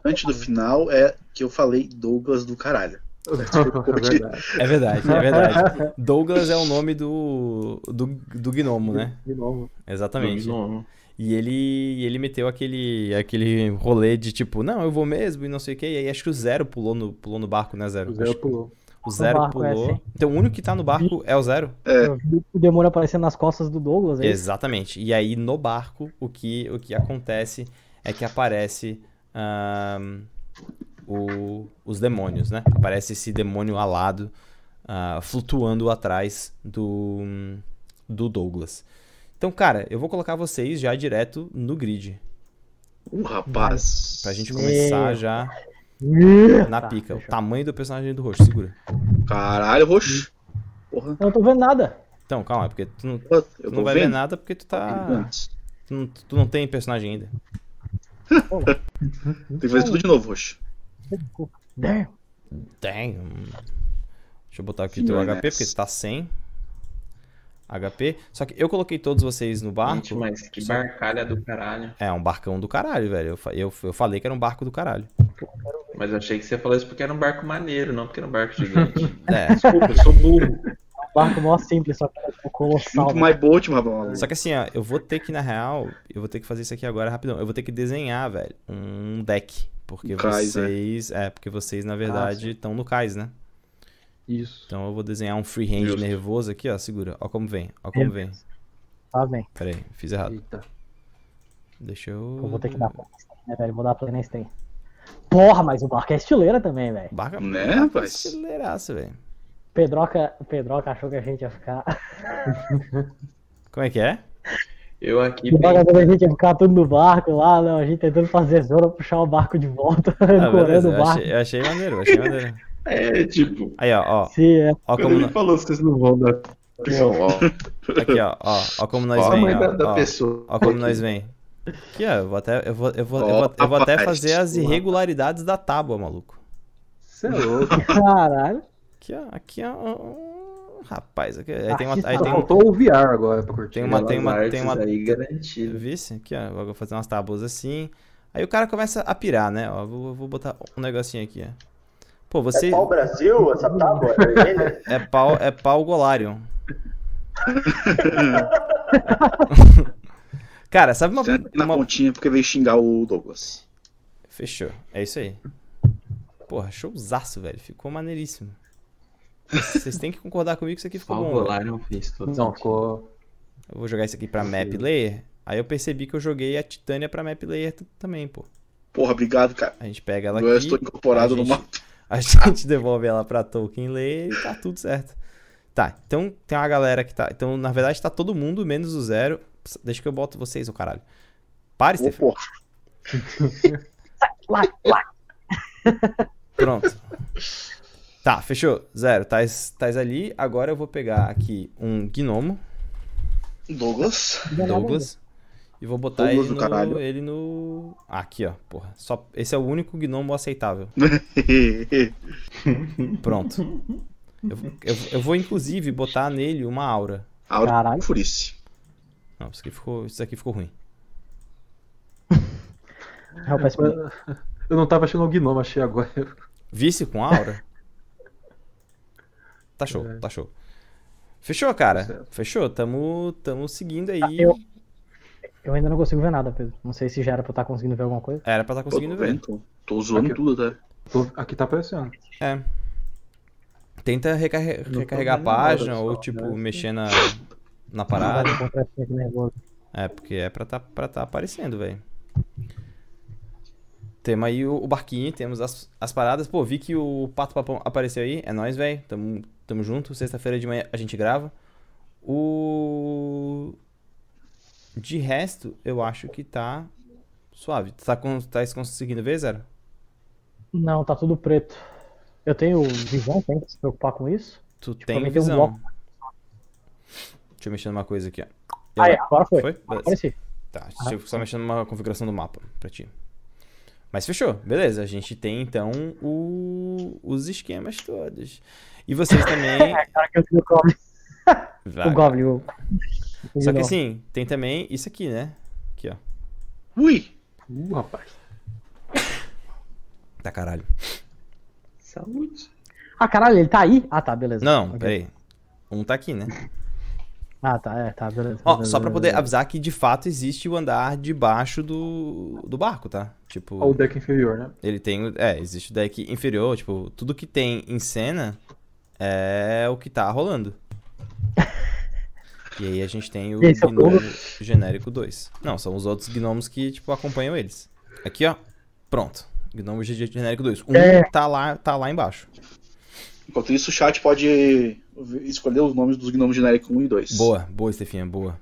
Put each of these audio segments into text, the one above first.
importante do final é que eu falei Douglas do caralho. É verdade. É verdade, é verdade. Douglas é o nome do, do, do gnomo, né? De novo. Exatamente. Não, E ele, ele meteu aquele, aquele rolê de tipo, não, eu vou mesmo e não sei o que. E aí acho que o Zero pulou no, pulou no barco, né, Zero? O Zero Acho pulou. O Zero é, pulou. sim. então o único que tá no barco é o Zero? Vi o demônio aparecendo nas costas do Douglas. é? Exatamente. E aí no barco, o que, o que acontece é que aparece ahn, o- os demônios, né? Aparece esse demônio alado ah, flutuando atrás do, do Douglas. Então, cara, eu vou colocar vocês já direto no grid. Uh, rapaz. Pra gente começar já na tá, pica. O tamanho do personagem do roxo, segura. Caralho, roxo. Porra. Eu não tô vendo nada. Então, calma, porque tu não, Eu tu não vai ver vendo. nada porque tu tá. Tu não, tu não tem personagem ainda. Tem que fazer tudo de novo, roxo. Damn. Hum. Deixa eu botar aqui o teu HP, Ness. porque tu tá sem HP. Só que eu coloquei todos vocês no barco. Gente, mas que só- barcalha do caralho. É um barcão do caralho, velho. Eu, eu, eu falei que era um barco do caralho. Mas eu achei que você falou isso porque era um barco maneiro, não porque era um barco gigante. É. Desculpa, eu sou burro. Barco mó simples, só que é colossal. Muito né? mais boat, rapaz. Só que assim, ó, eu vou ter que, na real, eu vou ter que fazer isso aqui agora rapidão. Eu vou ter que desenhar, velho, um deck. Porque Um cais, né? vocês. É, porque vocês, na verdade, estão no cais, né? Isso. Então eu vou desenhar um freehand Justo. nervoso aqui, ó. Segura. Ó como vem. Ó como vem. Tá bem. Pera aí, fiz errado. Eita. Deixa eu. Eu vou ter que dar play né, velho? Vou dar play nesse tem. Porra, mas o barco é estileira também, velho. Barca, Né, barca rapaz? aceleraço, velho. Pedroca, Pedroca achou que a gente ia ficar. Como é que é? Eu aqui Pedroca que a gente ia ficar tudo no barco lá, não. A gente tentando fazer zona, puxar o barco de volta, Ah, beleza, ancorando o eu, barco. achei, eu achei maneiro, eu achei maneiro. É, tipo, Aí, ó, ó. Sim, é. Ó como, ele nó- falou que vocês não vão dar opção, ó. aqui, ó, ó, ó como nós Ó vem, mãe da, ó, da ó, pessoa. ó como nós vem. Aqui, ó, eu vou até, eu vou, eu vou, eu Ó, vou, eu vou até fazer as irregularidades da tábua, maluco. Você é louco. Caralho. Aqui, ó, aqui, ó. ó, Rapaz, aqui, aí tem uma, aí Só tem um, Faltou o VR agora pra curtir. Tem uma- tem uma- tem uma- aí garantido. Vice? Aqui, ó. Vou fazer umas tábuas assim. Aí o cara começa a pirar, né? Ó, vou, vou botar um negocinho aqui, ó. Pô, você. É pau Brasil, essa tábua? É? É pau, é pau Golarion. Cara, sabe uma, Senta na uma- pontinha porque veio xingar o Douglas. Fechou. É isso aí. Porra, showzaço, velho. Ficou maneiríssimo. Vocês têm que concordar comigo que isso aqui ficou Só bom. o velho. Rolar não fez tudo. Não, ficou. Eu vou jogar isso aqui pra map layer. Aí eu percebi que eu joguei a Titânia pra map layer também, pô. Porra, obrigado, cara. A gente pega ela eu aqui. estou incorporado a no gente- mapa. A gente devolve ela pra Tolkien ler e tá tudo certo. Tá, então tem uma galera que tá. Então, na verdade, tá todo mundo, menos o zero. Deixa que eu boto vocês, ô caralho. Para, Ô, Stefan. porra. Lá, lá. Pronto. Tá, fechou. Zero, tais, tais ali. Agora eu vou pegar aqui um gnomo, Douglas. Douglas. E vou botar Douglas ele no, caralho. ele no. Aqui, ó. Porra. Só, esse é o único gnomo aceitável. Pronto. Eu, eu, eu vou, inclusive, botar nele uma aura. Aura Caralho. Furice. Não, isso aqui ficou, isso aqui ficou ruim. Eu não tava achando o gnomo, achei agora. Vice com aura? Tá show, tá show. Fechou, cara. Certo. Fechou. Tamo, tamo seguindo aí. eu- Eu ainda não consigo ver nada, Pedro. Não sei se já era pra eu estar conseguindo ver alguma coisa. Era pra estar Pô, conseguindo tô ver. Tô, tô zoando Aqui. tudo, tá? Tô- Aqui tá aparecendo. É. Tenta recarre- recarregar a página nada ou, só, tipo, né? mexer na, na parada. Nervoso. É, porque é pra tá, pra tá aparecendo, velho. Temos aí o, o barquinho, temos as, as paradas. Pô, vi que o Pato Papão apareceu aí. É nóis, velho. Tamo, tamo junto. Sexta-feira de manhã a gente grava. O. De resto, eu acho que tá suave. Tá, con- tá conseguindo ver, Zero? Não, tá tudo preto. Eu tenho visão, tem que se preocupar com isso. Tu pra tem tem um visão. bloco. Deixa eu mexer numa coisa aqui, ó. Eu- Aí, agora foi. Foi? Beleza. Tá, deixa eu só mexer numa configuração do mapa pra ti. Mas fechou, beleza. A gente tem então o- os esquemas todos. E vocês também. Cara, que eu o Goblin. Vai. O Goblin, o... o Só que assim, tem também isso aqui, né? Aqui, ó. Ui! Uh, rapaz. Tá caralho. Saúde. Ah, caralho, ele tá aí? Ah, tá, beleza. Não, Ok. peraí. Um tá aqui, né? Ah, tá, é, tá, beleza. Ó, beleza, só pra poder beleza. avisar que de fato existe o andar debaixo do, do barco, tá? Tipo, Ó, o deck inferior, né? ele tem. É, existe o deck inferior, tipo, tudo que tem em cena é o que tá rolando. E aí a gente tem o esse gnomo genérico 2. Não, são os outros gnomos que, tipo, acompanham eles. Aqui, ó. Pronto. Gnomo ge- genérico 2. Um É. tá, lá, tá lá embaixo. Enquanto isso, o chat pode escolher os nomes dos gnomos genéricos 1 e 2. Boa, boa, Estefinha, boa.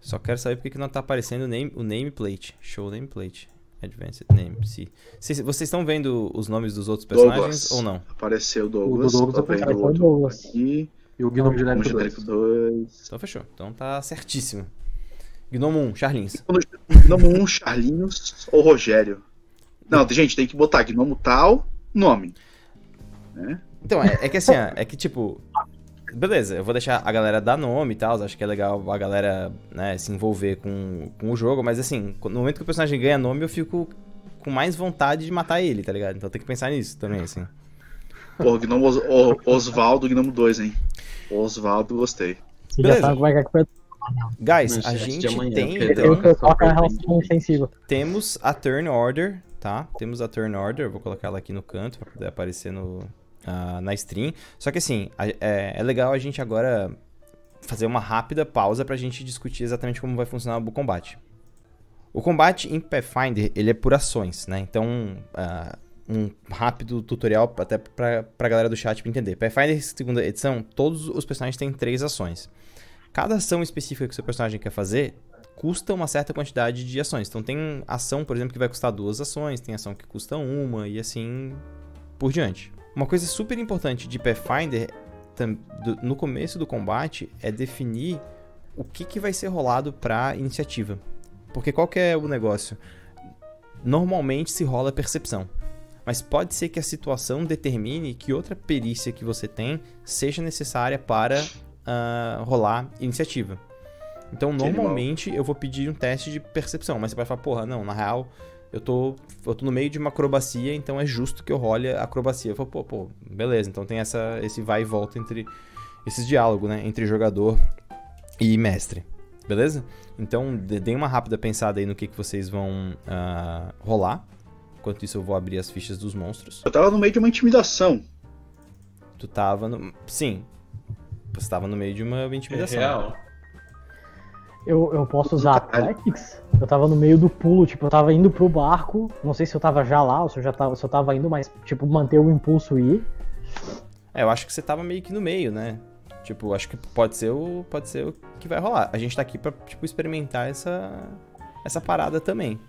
Só quero saber por que que não tá aparecendo o, name, o nameplate. Show nameplate. Advanced name, se. Vocês estão vendo os nomes dos outros personagens Douglas. ou não? Apareceu o Douglas. O do Douglas tá vendo apareceu o outro Douglas. aqui. E o Gnome Gnomo genérico 2. genérico 2. Então fechou. Então tá certíssimo. Gnomo 1, Charlins. Gnomo 1, Charlinhos ou Rogério. Não, gente, tem que botar Gnomo tal, nome. Então, é, é que assim, ó, é que tipo. Beleza, eu vou deixar a galera dar nome e tal, acho que é legal a galera né, se envolver com, com o jogo, mas assim, no momento que o personagem ganha nome, eu fico com mais vontade de matar ele, tá ligado? Então tem que pensar nisso também, assim. Pô, Gnomo Os- O- Osvaldo, Gnomo 2, hein? Osvaldo, gostei. Você Beleza. já sabe como é que é foi. Guys, a de gente amanhã, tem, então, sensível. temos a turn order, tá? Temos a turn order, eu vou colocar ela aqui no canto pra poder aparecer no, na stream. Só que assim, a- é, é legal a gente agora fazer uma rápida pausa pra gente discutir exatamente como vai funcionar o combate. O combate em Pathfinder, ele é por ações, né? Então, ah, um rápido tutorial até pra, pra galera do chat pra entender. Pathfinder segunda edição, todos os personagens têm três ações. Cada ação específica que o seu personagem quer fazer custa uma certa quantidade de ações. Então tem ação, por exemplo, que vai custar duas ações, tem ação que custa uma e assim por diante. Uma coisa super importante de Pathfinder no começo do combate é definir o que, que vai ser rolado para iniciativa. Porque qual é o negócio? Normalmente se rola percepção. Mas pode ser que a situação determine que outra perícia que você tem seja necessária para ah, rolar iniciativa. Então, normalmente eu vou pedir um teste de percepção, mas você vai falar, porra, não, na real, eu tô, eu tô no meio de uma acrobacia, então é justo que eu role a acrobacia. Eu falo, pô, pô, beleza, então tem essa, esse vai e volta entre esses diálogos, né, entre jogador e mestre, beleza? Então, dê- deem uma rápida pensada aí no que, que vocês vão ah, rolar. Enquanto isso, eu vou abrir as fichas dos monstros. Eu tava no meio de uma intimidação. Tu tava no. Sim. Você tava no meio de uma É intimidação. real. Eu, eu posso usar. Athletics? Eu tava no meio do pulo, tipo, eu tava indo pro barco. Não sei se eu tava já lá ou se eu já tava, se eu tava indo, mas, tipo, manter o impulso e ir. É, eu acho que você tava meio que no meio, né? Tipo, acho que pode ser o, pode ser o que vai rolar. A gente tá aqui pra, tipo, experimentar essa, essa parada também.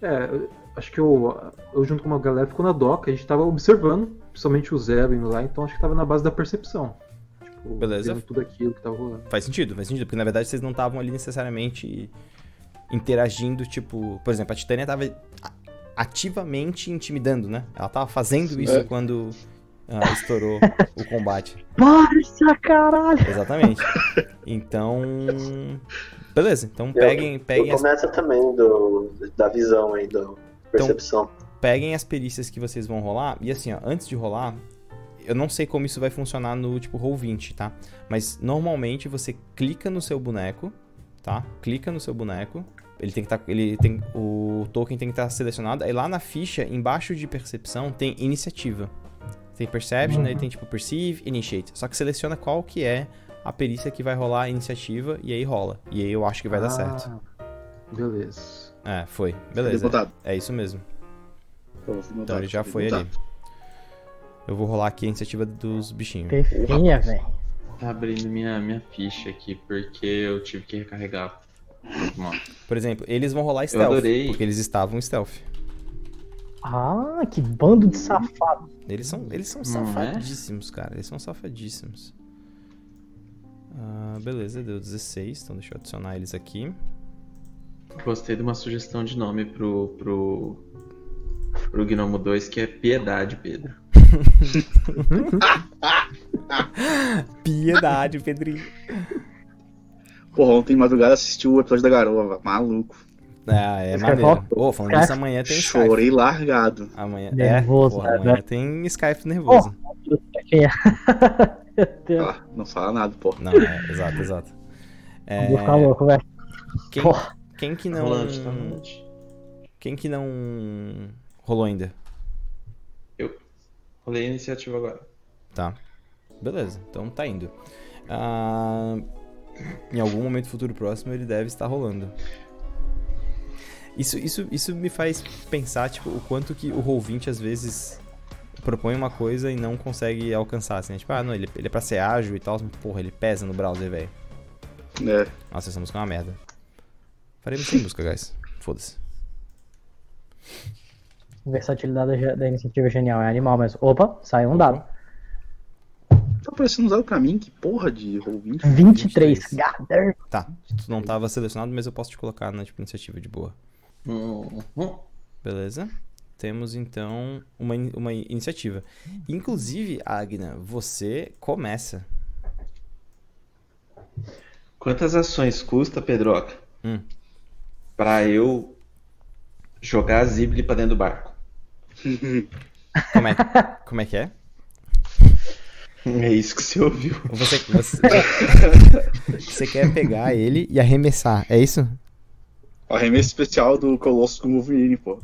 É, acho que eu, eu junto com uma galera ficou na doca, a gente tava observando, principalmente o Zero indo lá, então acho que tava na base da percepção. Tipo, Beleza. vendo tudo aquilo que tava rolando. Faz sentido, faz sentido. Porque, na verdade, vocês não estavam ali necessariamente interagindo, tipo... Por exemplo, a Titânia tava ativamente intimidando, né? Ela tava fazendo isso É. quando ah, estourou o combate. Parça, caralho! Exatamente. Então... Beleza, então peguem, peguem Eu as também do, da visão aí, da percepção. peguem as perícias que vocês vão rolar. E assim, ó, antes de rolar, eu não sei como isso vai funcionar no tipo Roll20, tá? Mas normalmente você clica no seu boneco, tá? Clica no seu boneco. Ele tem que estar. ele tem. O token tem que estar selecionado. Aí lá na ficha, embaixo de percepção, tem iniciativa. Tem perception, aí tem tipo perceive, initiate. Só que seleciona qual que é a perícia que vai rolar a iniciativa e aí rola. E aí eu acho que vai dar certo. Ah, Beleza. É, foi. Beleza. Mutado. É isso mesmo. Mutado, Então ele já foi ali. Eu vou rolar aqui a iniciativa dos bichinhos. Perfeita, velho. Tá abrindo minha, minha ficha aqui porque eu tive que recarregar. Mano, Por exemplo, eles vão rolar stealth. adorei. Porque eles estavam stealth. Ah, que bando de safado. Eles são, eles são é? safadíssimos, cara. Eles são safadíssimos. Ah, beleza, deu 16. Então deixa eu adicionar eles aqui. Gostei de uma sugestão de nome pro, pro, pro Gnomo 2 que é Piedade, Pedro. Piedade, Pedrinho. Porra, ontem de madrugada assisti o episódio da garoa, maluco. Ah, é Skype maneiro. Ô, falando Skype? nisso, amanhã tem Skype. Chorei largado. Amanhã, Nervoso, é, porra, né? amanhã tem Skype nervoso. É? Deus. Ah, não fala nada, pô. Não, é, exato, exato. É, Vou ficar louco, velho. quem, Porra. quem que não. tá. Quem que não rolou ainda? Rolei a iniciativa agora. Tá. Beleza, então tá indo. Ah, em algum momento futuro próximo ele deve estar rolando. Isso, isso, isso me faz pensar, tipo, o quanto que o Roll20 às vezes propõe uma coisa e não consegue alcançar, assim, né? Tipo, ah, não, ele, ele é pra ser ágil e tal, mas, porra, ele pesa no browser, velho. É. Nossa, essa música é uma merda. Faremos sem música, guys. Foda-se. Versatilidade da- iniciativa é genial, é animal mesmo. Opa, saiu um dado. Tá parecendo usado pra mim, que porra de roll 20. 23. 23. Gather. Tá, tu não tava selecionado, mas eu posso te colocar na tipo, iniciativa de boa. Uhum. Beleza? Temos então uma, in- uma iniciativa. Inclusive, Agna, você começa. Quantas ações custa, Pedroca? Hum. Pra eu jogar a Zibli pra dentro do barco? Como é, como é que é? É isso que você ouviu. Você, você, você quer pegar ele e arremessar, é isso? O arremesso especial do Colossus com o Wolverine, pô.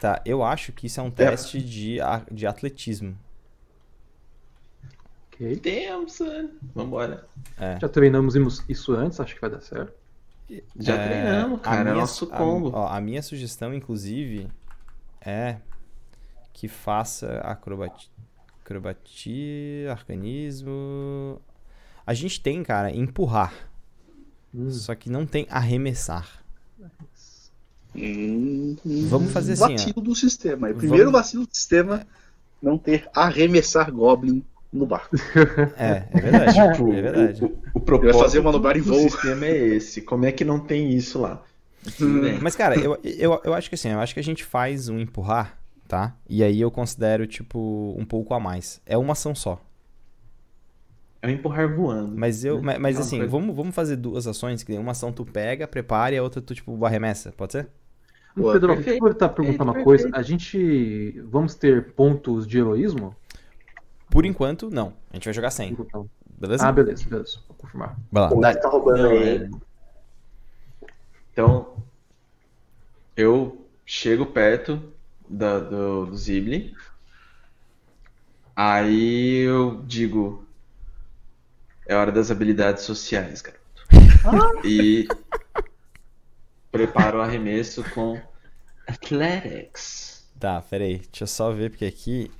Tá, eu acho que isso é um teste de, a- de atletismo. Ok. Damn, son. Vambora. É. Já treinamos isso- antes, acho que vai dar certo. Já É, treinamos, a cara. É minha- nosso a- combo. ó, a minha sugestão, inclusive, é que faça acrobatia, acrobatia, arcanismo. A gente tem, cara, empurrar. Hum. Só que não tem arremessar. Hum, Vamos fazer assim, ó. Vacilo do sistema. E o primeiro Vamos- vacilo do sistema não ter arremessar Goblin no barco. É, é verdade. Tipo, é verdade. O, o, o propósito fazer manobrar em do voo. sistema é esse. Como é que não tem isso lá? Bem. Mas, cara, eu, eu, eu acho que assim, eu acho que a gente faz um empurrar, tá? E aí eu considero, tipo, um pouco a mais. É uma ação só. É um empurrar voando. Mas eu. Mas, mas Uma assim, coisa- vamos, vamos fazer duas ações, que uma ação tu pega, prepara e a outra tu, tipo, arremessa, pode ser? Boa, Pedro, perfeito, deixa eu tentar perguntar uma coisa. A gente. Vamos ter pontos de heroísmo? Por enquanto, não. A gente vai jogar 100, Então- beleza? Ah, beleza, beleza. Vou confirmar. Vai lá. O Nath tá roubando aí. é- Então, eu chego perto da, do, do Zibli. Aí eu digo: É hora das habilidades sociais, garoto. E preparo o arremesso com Athletics. Tá, peraí. Deixa eu só ver, porque aqui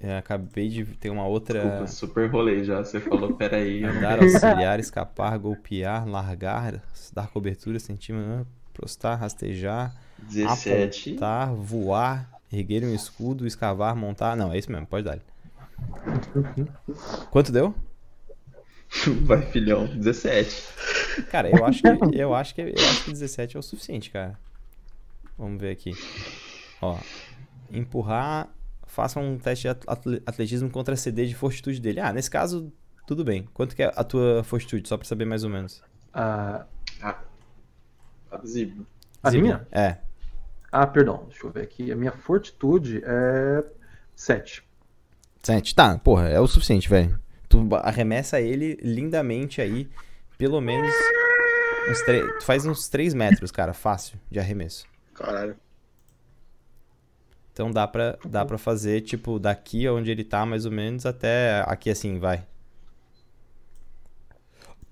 eu acabei de ter uma outra. Desculpa, super rolei já. Você falou, peraí. Andar, auxiliar, escapar, golpear, largar, dar cobertura, centímetro, prostar, rastejar, 17. apontar, voar, erguer um escudo, escavar, montar. Não, é isso mesmo, pode dar. Quanto deu? Vai, filhão. 17. Cara, eu acho que eu acho que eu acho que 17 é o suficiente, cara. Vamos ver aqui. Ó, empurrar, faça um teste de atle- atletismo contra a CD de fortitude dele. Ah, nesse caso, tudo bem. Quanto que é a tua fortitude, só pra saber mais ou menos? Ah, Ah. Zibli. a Zibli. minha? É. Ah, perdão. Deixa eu ver aqui. A minha fortitude é 7. 7. Tá, porra, é o suficiente, velho. Tu arremessa ele lindamente aí, pelo menos uns 3, tu faz uns 3 metros, cara, fácil de arremesso. Caralho. Então dá pra, dá pra fazer, tipo, daqui onde ele tá, mais ou menos, até aqui assim, vai.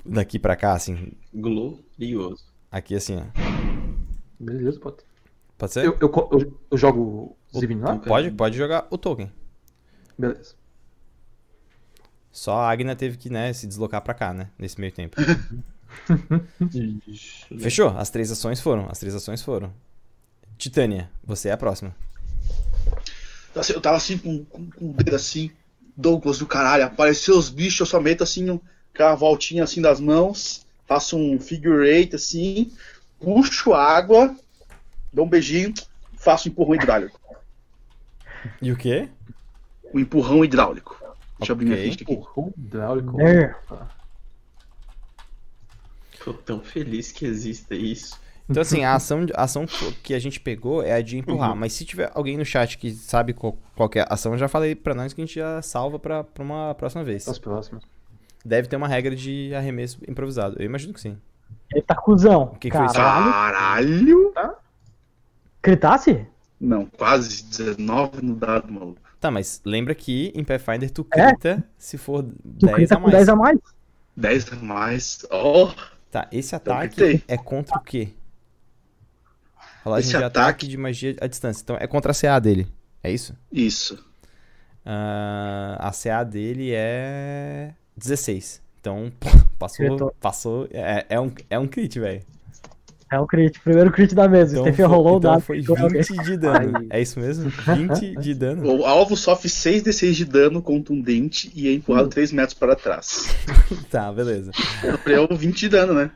Daqui pra cá, assim. Glorioso. Aqui assim, ó. Beleza, pode. Pode ser? Eu, eu, eu, eu jogo o Zivin lá? Pode, pode jogar o token. Beleza. Só a Agna teve que, né, se deslocar pra cá, né, nesse meio tempo. Fechou? As três ações foram, as três ações foram. Titânia, você é a próxima. Assim, Eu tava assim, com, com, com o dedo assim, Douglas do caralho, apareceu os bichos, eu só meto assim, um- aquela voltinha assim das mãos, faço um figure eight assim, puxo água, dou um beijinho, faço um empurrão hidráulico. E o quê? Um empurrão hidráulico. Deixa eu abrir minha ficha aqui. Empurrão hidráulico. É. Tô tão feliz que exista isso. Então, assim, a ação, a ação que a gente pegou é a de empurrar. Uhum. Mas se tiver alguém no chat que sabe qual, qual que é a ação, eu já falei pra nós que a gente já salva pra, pra uma próxima vez. As próximas. Deve ter uma regra de arremesso improvisado. Eu imagino que sim. Ele tá cuzão. que que foi isso? Caralho. Caralho! Critasse? Não, quase 19 no dado, maluco. Tá, mas lembra que em Pathfinder tu É? crita se for Tu 10 crita a mais. 10 a mais? 10 a mais. Oh! Tá, esse ataque é contra o quê? Rolagem Esse de ataque... ataque- de magia à distância. Então é contra a CA dele. É isso? Isso. Ah, a CA dele é 16. Então, pô, passou. Passou. É, é um, é um crit, velho. É o crit. Primeiro crit da mesa. Então, Stephen foi, rolou o então dado. foi critou alguém. 20 de dano. É isso mesmo? 20 de dano. O alvo sofre 6d6 de dano contundente e é empurrado 3 metros para trás. Tá, beleza. Eu 20 de dano, né?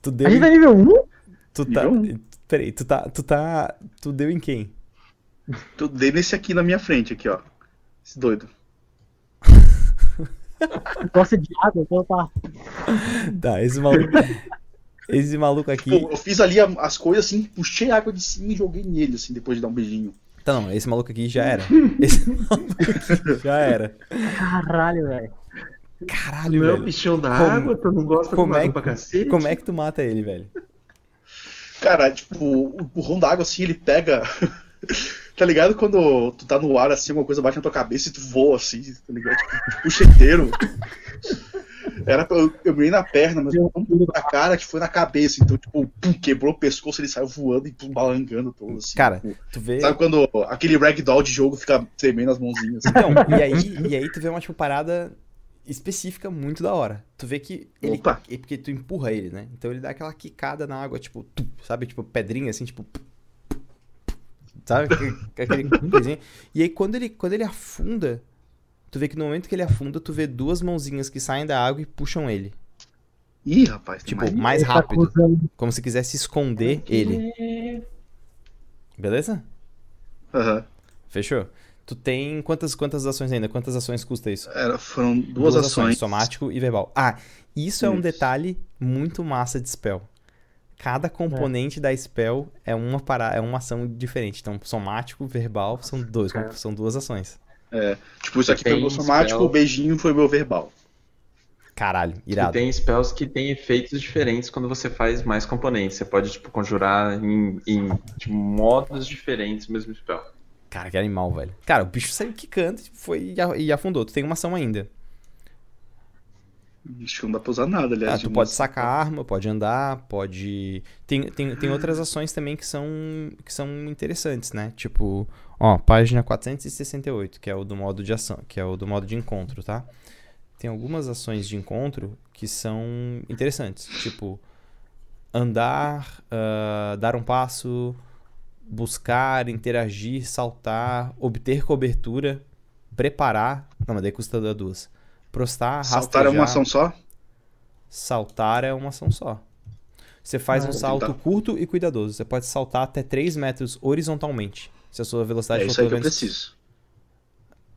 Tu deu A gente em, tá nível 1? tu tá, Peraí, tu tá, tu tá. Tu deu em quem? Eu dei nesse aqui na minha frente, aqui, ó. Esse doido. Gosta de água, então tá. Tá, esse maluco. esse maluco aqui. Pô, eu fiz ali as coisas assim, puxei a água de cima e joguei nele, assim, depois de dar um beijinho. Tá, não, esse maluco aqui já era. Esse maluco aqui já era. Caralho, velho. Caralho, Não é o velho. bichão da Como- água, tu não gosta como do é que- pra cacete? Como é que tu mata ele, velho? Cara, tipo, o empurrão da água assim, ele pega. tá ligado quando tu tá no ar assim, alguma coisa bate na tua cabeça e tu voa assim, tá ligado? Tipo, puxa inteiro. Era pra, eu, eu mirei na perna, mas não pulou na cara, que foi na cabeça. Então, tipo, pum, quebrou o pescoço, ele saiu voando e pum, balangando todo assim. Cara, tipo, tu vê. sabe quando aquele ragdoll de jogo fica tremendo as mãozinhas? Assim? Então, e aí, e aí tu vê uma tipo parada específica muito da hora. Tu vê que ele. Opa. É porque tu empurra ele, né? Então ele dá aquela quicada na água, tipo, tum, sabe? Tipo, pedrinha assim, tipo. Sabe? Aquele coisinha. E aí quando ele, quando ele afunda, tu vê que no momento que ele afunda, tu vê duas mãozinhas que saem da água e puxam ele. Ih, rapaz, Tipo, mais- mais tá rápido. cruzando. Como se quisesse esconder ele. Beleza? Aham. Fechou? Tu tem quantas, quantas ações ainda? Quantas ações custa isso? Era, foram duas, ações. somático e verbal. Ah, isso é um Isso. detalhe muito massa de spell. Cada componente da spell é uma para... é uma ação diferente. Então, somático, verbal são dois, É. são duas ações. É, tipo, isso aqui foi Tem o meu somático, spell. o beijinho foi meu verbal. Caralho, E irado. tem spells que têm efeitos diferentes quando você faz mais componentes. Você pode, tipo, conjurar em, em tipo, modos diferentes o mesmo spell. Cara, que animal, velho. Cara, o bicho saiu quicando tipo, foi e e afundou. Tu tem uma ação ainda. Acho que não dá pra usar nada, aliás. Ah, tu pode sacar a arma, pode andar, pode. Tem, tem, tem outras ações também que são, que são interessantes, né? Tipo, ó, página 468, que é o do modo de ação, que é o do modo de encontro, tá? Tem algumas ações de encontro que são interessantes. Tipo, andar, ah, dar um passo, buscar, interagir, saltar, obter cobertura, preparar. Não, mas daí custa dar duas. Prostar, Saltar é uma ação só? Saltar é uma ação só. Você faz Ah, um salto tentar. curto e cuidadoso. Você pode saltar até 3 metros horizontalmente. Se a sua velocidade É for isso aí que eu preciso.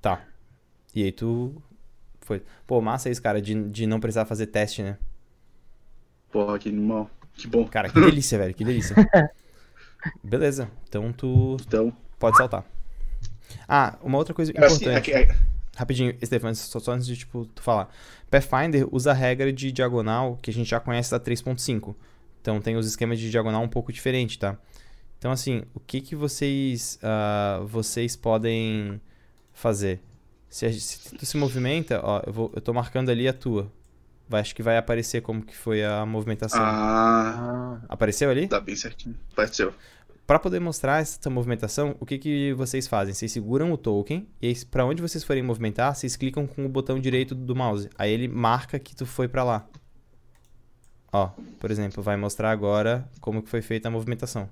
Tá. E aí tu. Foi. Pô, massa isso, cara, de, de não precisar fazer teste, né? Porra, que animal. Que bom. Cara, que delícia, velho, que delícia. Beleza. Então tu Então, pode saltar. Ah, uma outra coisa é assim, importante. Rapidinho, Stefan, só, só antes de tipo, tu falar. Pathfinder usa a regra de diagonal que a gente já conhece da 3.5. Então tem os esquemas de diagonal um pouco diferente, tá? Então assim, o que que vocês ah, vocês podem fazer? Se, a- se tu se movimenta, ó, eu, vou, eu tô marcando ali a tua. Vai, acho que vai aparecer como que foi a movimentação. Ah, Apareceu ali? tá bem certinho. Pareceu. Para poder mostrar essa movimentação, o que, que vocês fazem? Vocês seguram o token e pra onde vocês forem movimentar, vocês clicam com o botão direito do mouse. Aí ele marca que tu foi pra lá. Ó, por exemplo, vai mostrar agora como que foi feita a movimentação.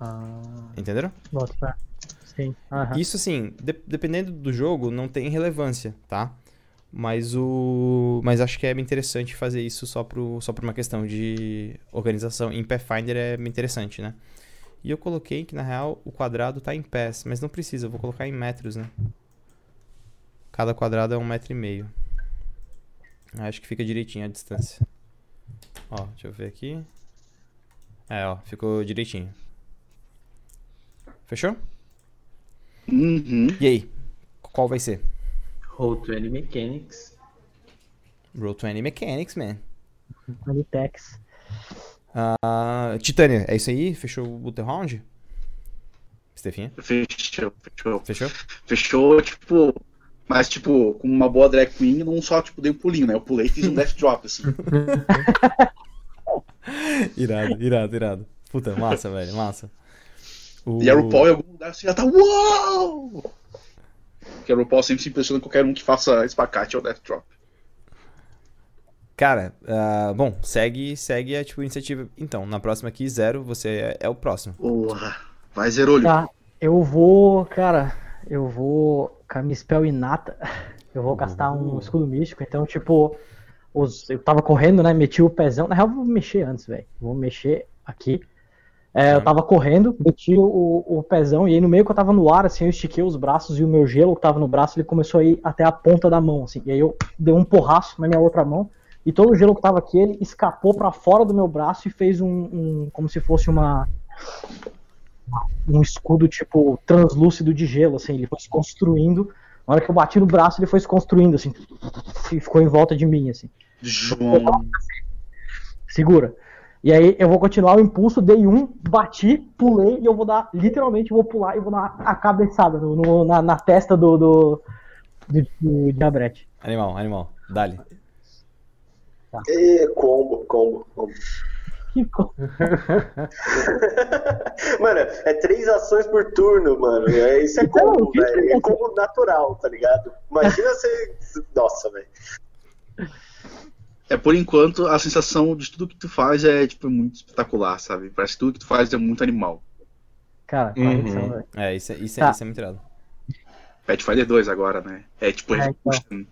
ah, Entenderam? Bota pra... Sim. Aham. Isso assim, de- dependendo do jogo, não tem relevância, tá? Mas o. Mas acho que é interessante fazer isso só, pro, só por uma questão de organização. Em Pathfinder é interessante, né? E eu coloquei que, na real, o quadrado tá em pés, mas não precisa, eu vou colocar em metros, né? Cada quadrado é um metro e meio. Acho que fica direitinho a distância. Ó, deixa eu ver aqui. É, ó, ficou direitinho. Fechou? Uhum. E aí? Qual vai ser? Roll20 Mechanics. Roll20 Mechanics, man. Anitex. Ah, Titânia, é isso aí? Fechou o Ultra Round? Stefinha? Fechou, fechou. Fechou? Fechou, tipo. Mas, tipo, com uma boa drag queen, não só, tipo, dei um pulinho, né? Eu pulei e fiz um death drop, assim. Irado, irado, irado. Puta, massa, velho, massa. O... E a RuPaul em algum lugar você já tá. Uau! Porque a RuPaul sempre se impressiona com qualquer um que faça espacate ou death drop. Cara, ah, bom, segue, segue a tipo, iniciativa. Então, na próxima aqui, zero, você é, é o próximo. Porra. Vai, Zerolho. Tá, eu vou, cara, eu vou com a minha spell inata, eu vou gastar um escudo místico, então, tipo, os, eu tava correndo, né, meti o pezão, na real eu vou mexer antes, velho, vou mexer aqui, É, eu tava correndo, meti o, o pezão, e aí no meio que eu tava no ar, assim, eu estiquei os braços e o meu gelo que tava no braço, ele começou a ir até a ponta da mão, assim, e aí eu dei um porraço na minha outra mão, e todo o gelo que tava aqui, ele escapou pra fora do meu braço e fez um, um como se fosse uma um escudo tipo translúcido de gelo, assim, ele foi se construindo. Na hora que eu bati no braço, ele foi se construindo, assim, e ficou em volta de mim, assim. João. Segura. E aí eu vou continuar o impulso, dei um, bati, pulei e eu vou dar, literalmente, eu vou pular e vou dar a cabeçada no, no- na, na testa do, do, do, do diabrete. Animal, animal. Dali. E combo, combo, combo. Que co- Mano, é três ações por turno, mano. É, isso é Então, combo, o que velho. que É é combo natural, tá ligado? Imagina você. Nossa, velho. É, por enquanto, a sensação de tudo que tu faz é, tipo, muito espetacular, sabe? Parece que tudo que tu faz é muito animal. Cara, Uhum. É, isso é, isso é, Tá. isso é muito irado. Pathfinder 2 agora, né? É, tipo, É, então.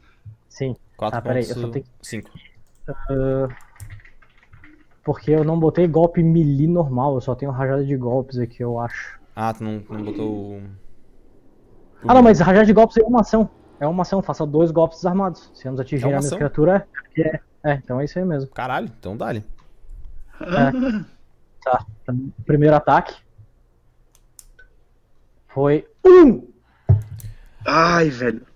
Sim. Ah, peraí, eu só tenho 4.5. Ah, porque eu não botei golpe melee normal, eu só tenho rajada de golpes aqui, eu acho. Ah, tu não, não botou o. Ah, não, mas rajada de golpes é uma ação. É uma ação, faça dois golpes desarmados. Se ambos atingirem É a mesma criatura, é, é. É, então é isso aí mesmo. Caralho, então dali. Tá. então, Primeiro ataque. Foi um! Ai, velho.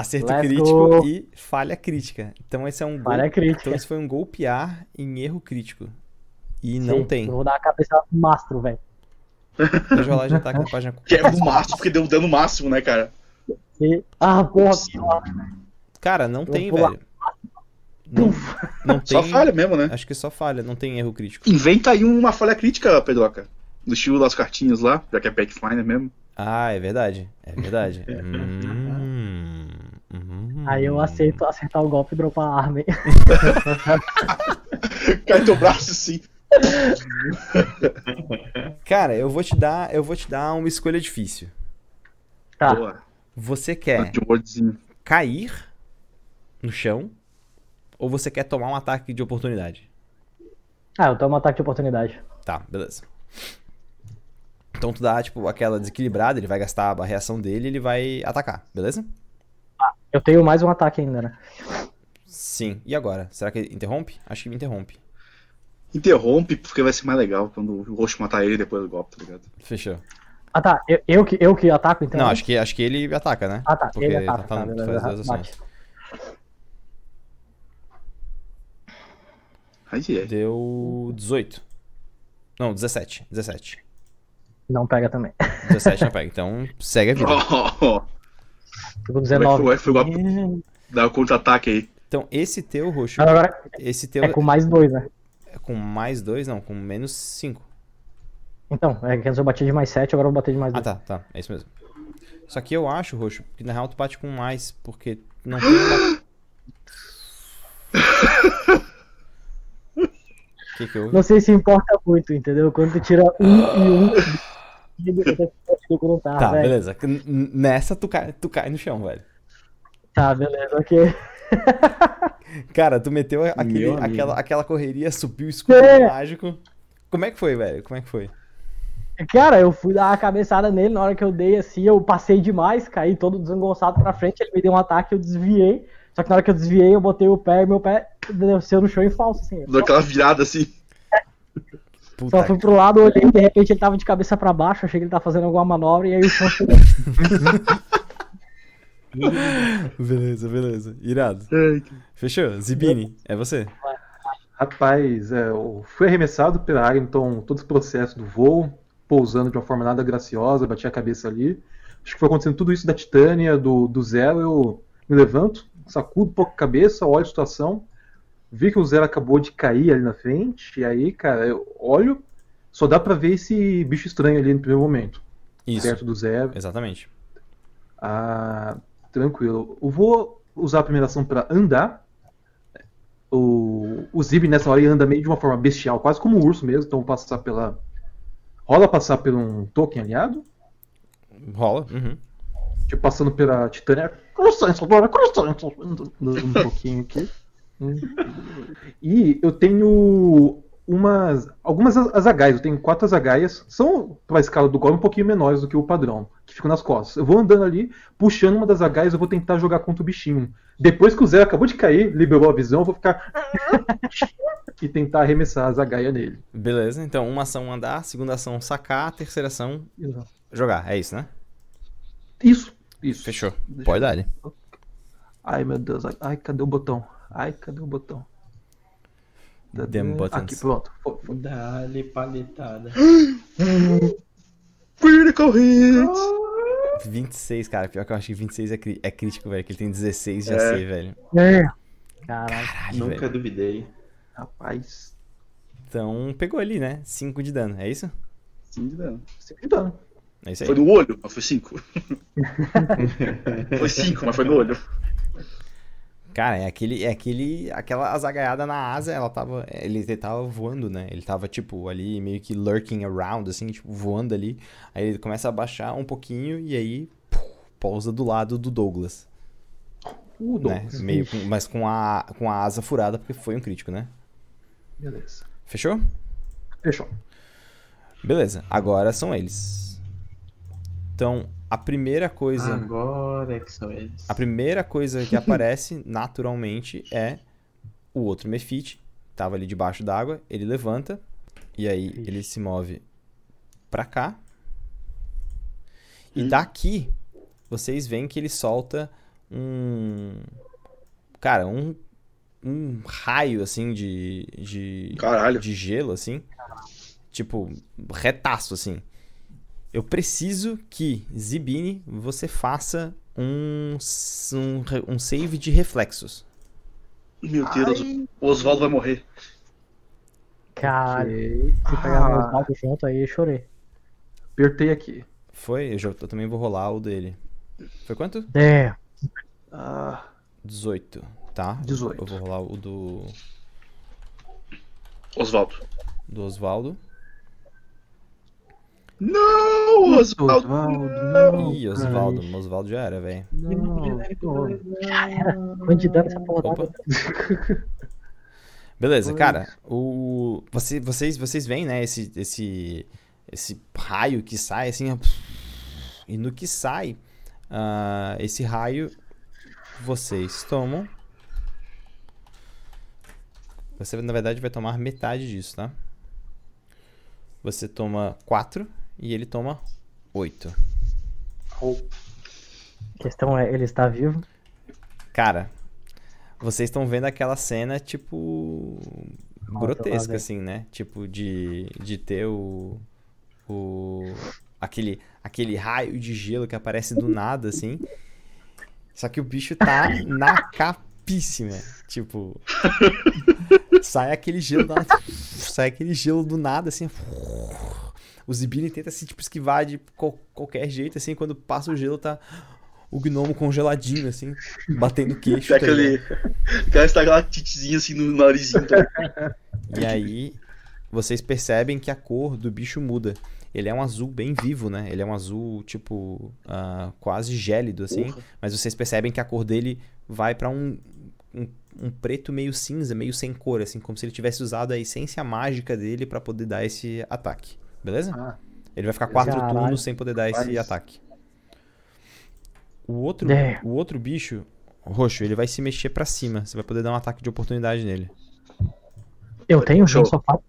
Acerto Let's crítico go. e falha crítica. Então esse é um Falha gol- crítica. Então esse foi um golpear em erro crítico. E não Sim, tem. Eu vou dar a cabeçada no mastro, velho. Deixa eu rolar de ataque na página Que é no máximo, porque deu dano máximo, né, cara? E- Ah, porra, Cara, não vou tem, velho. Não, não tem. Só falha mesmo, né? Acho que só falha, não tem erro crítico. Inventa aí uma falha crítica, Pedroca. Do estilo das cartinhas lá, já que é Pathfinder mesmo. Ah, é verdade. É verdade. hum, hum. Aí eu aceito acertar o golpe e dropar a arma. Cai teu braço assim. Cara, eu vou te dar, eu vou te dar uma escolha difícil. Tá. Boa. Você quer cair no chão ou você quer tomar um ataque de oportunidade? Ah, eu tomo um ataque de oportunidade. Tá, beleza. Então tu dá, tipo, aquela desequilibrada, ele vai gastar a reação dele e ele vai atacar, beleza? Eu tenho mais um ataque ainda, né? Sim. E agora? Será que interrompe? Acho que ele interrompe. Interrompe, porque vai ser mais legal quando o roxo matar ele depois do golpe, tá ligado? Fechou. Ah tá, eu, eu, que, eu que ataco então? Não, acho que, acho que ele ataca, né? Ah tá, Porque ele ataca, tá tá, beleza, faz duas ações. Aí é. Deu 18. Não, 17. 17. Não pega também. 17 não pega. Então segue a vida. Oh, Tô com Como 19. é que foi o golpe? Dá o contra-ataque aí. Então esse teu, Roxo, agora esse teu é com mais dois, né? é com mais 2, não, com menos 5. Então, é que antes eu bati de mais 7, agora eu vou bater de mais Ah, 2. tá, tá. É isso mesmo. Só que eu acho, Roxo, que na real tu bate com mais, porque não tem que que houve? Não sei se importa muito, entendeu? Quando tu tira um e um, tá, Tá, velho. beleza. Nessa tu cai, tu cai no chão, velho. Tá, beleza, ok. Cara, tu meteu aquele, aquela, aquela correria, subiu o escudo É. mágico. Como é que foi, velho? Como é que foi? Cara, eu fui dar uma cabeçada nele, na hora que eu dei assim, eu passei demais, caí todo desengonçado pra frente, ele me deu um ataque, eu desviei. Só que na hora que eu desviei, eu botei o pé e meu pé desceu no chão em falso, assim. Deu aquela virada assim. Puta Só fui pro lado, olhei, de repente ele tava de cabeça pra baixo, achei que ele tava fazendo alguma manobra e aí o chão chegou. Beleza, beleza. Irado. Fechou? Zibini, é você. Rapaz, é, eu fui arremessado pela área, então todo esse processo do voo, pousando de uma forma nada graciosa, bati a cabeça ali. Acho que foi acontecendo tudo isso da Titânia, do, do Zero, eu me levanto, sacudo um pouco a cabeça, olho a situação, vi que o Zero acabou de cair ali na frente, e aí, cara, eu olho, só dá pra ver esse bicho estranho ali no primeiro momento, Isso, perto do Zero. exatamente. Ah, tranquilo. Eu vou usar a primeira ação pra andar. O, o Zib nessa hora ele anda meio de uma forma bestial, quase como um urso mesmo, então vou passar pela. Rola passar por um token aliado. Rola. Uhum. Tipo, passando pela Titânia. Agora, croissant. Um pouquinho aqui. E eu tenho umas. Algumas azagaias. Eu tenho quatro azagaias. São, pra escala do Golem, um pouquinho menores do que o padrão. Que ficam nas costas. Eu vou andando ali, puxando uma das azagaias, eu vou tentar jogar contra o bichinho. Depois que o Zé acabou de cair, liberou a visão, eu vou ficar. e tentar arremessar a zagaia nele. Beleza, então uma ação andar, segunda ação sacar, terceira ação jogar. É isso, né? Isso, isso. Fechou. Deixa Pode eu- dar ali. Ai meu Deus, ai, cadê o botão? Ai, cadê o botão? Damn buttons. Aqui, pronto. Dá-lhe palitada. Critical hit! 26, cara. Pior que eu acho que 26 é, cri- é crítico, velho. Que ele tem 16 já É. sei, velho. É. Caralho. Nunca velho. duvidei. Rapaz, Então pegou ali, né? 5 de dano, é isso? Sim, de dano. sempre dano. É isso aí. Foi no olho, mas foi 5. foi 5, mas foi no olho. Cara, é aquele, é aquele, aquela azagaiada na asa, ela tava, ele, ele tava voando, né? Ele tava, tipo, ali meio que lurking around, assim, tipo, voando ali. Aí ele começa a baixar um pouquinho e aí puf, pousa do lado do Douglas, Uh, né? Douglas. Meio, com- mas com a, com a asa furada, porque foi um crítico, né? Beleza. Fechou? Fechou. Beleza, agora são eles. Então, a primeira coisa... Agora é que são eles. A primeira coisa que aparece naturalmente é o outro Mefit, tava ali debaixo d'água, ele levanta e aí ele se move pra cá. E daqui vocês veem que ele solta um cara, um um raio assim de de Caralho. de gelo assim, tipo retaço assim. Eu preciso que, Zibini, você faça um, um, um save de reflexos. Meu Deus, o Oswaldo vai morrer. Caralho. Ok. Se pegar meus Ah, dados junto aí, chorei. apertei aqui. Foi? Eu, já, eu também vou rolar o dele. Foi quanto? É. Ah, 18, tá? 18. Eu vou rolar o do, Oswaldo. do Osvaldo. Não, Oswaldo. Osvaldo, não. Ih. Osvaldo. Osvaldo já era, velho. Quanto de dano essa porra? Beleza, cara. O, você, vocês, vocês veem, né? Esse, esse, esse raio que sai, assim. E no que sai, ah, esse raio, vocês tomam. Você, na verdade, vai tomar metade disso, tá? Você toma 4 e ele toma 8. A questão é, ele está vivo? Cara, vocês estão vendo aquela cena, tipo. grotesca, assim, né? Tipo, de, de ter o. o aquele, aquele raio de gelo que aparece do nada, assim. Só que o bicho tá na capíssima. Tipo. sai aquele gelo do nada. Sai aquele gelo do nada, assim. O Zibini tenta se tipo, esquivar de qual- qualquer jeito, assim, quando passa o gelo, tá o gnomo congeladinho, assim, batendo queixo. Tem tá aquele. Aquela estalactitezinha assim no narizinho. Tá? E aí, vocês percebem que a cor do bicho muda. Ele é um azul bem vivo, né? Ele é um azul, tipo, ah, quase gélido, assim. Porra. Mas vocês percebem que a cor dele vai pra um, um, um preto meio cinza, meio sem cor, assim. Como se ele tivesse usado a essência mágica dele pra poder dar esse ataque. Beleza? Ah, Ele vai ficar quatro Caralho. turnos sem poder dar esse ataque. O outro, É. o outro bicho, roxo, ele vai se mexer pra cima. Você vai poder dar um ataque de oportunidade nele. Eu tenho, Show. não só quatro.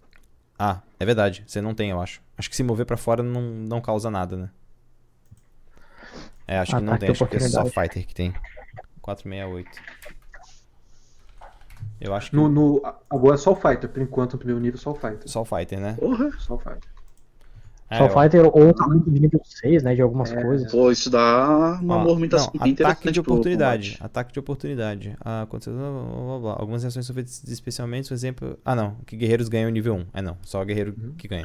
Ah, É verdade, você não tem, eu acho. Acho que se mover pra fora não, não causa nada, né? É, acho que não Ataque tem, acho que é só. Fighter que tem. 468. Eu acho que No, no, agora só o Fighter, por enquanto, no primeiro nível, só o Fighter. só o Fighter, né? Porra. Só o Fighter. É, Só eu- Fighter ou talento de nível 6, né? De algumas É. coisas. Pô, isso dá uma Ó, movimentação não, bem ataque de oportunidade. Ataque de oportunidade. Ah, aconteceu, blá, blá, blá, blá. Algumas reações são feitas especialmente, por exemplo. Ah, não. Que guerreiros ganham nível 1. É não. Só guerreiro que ganha.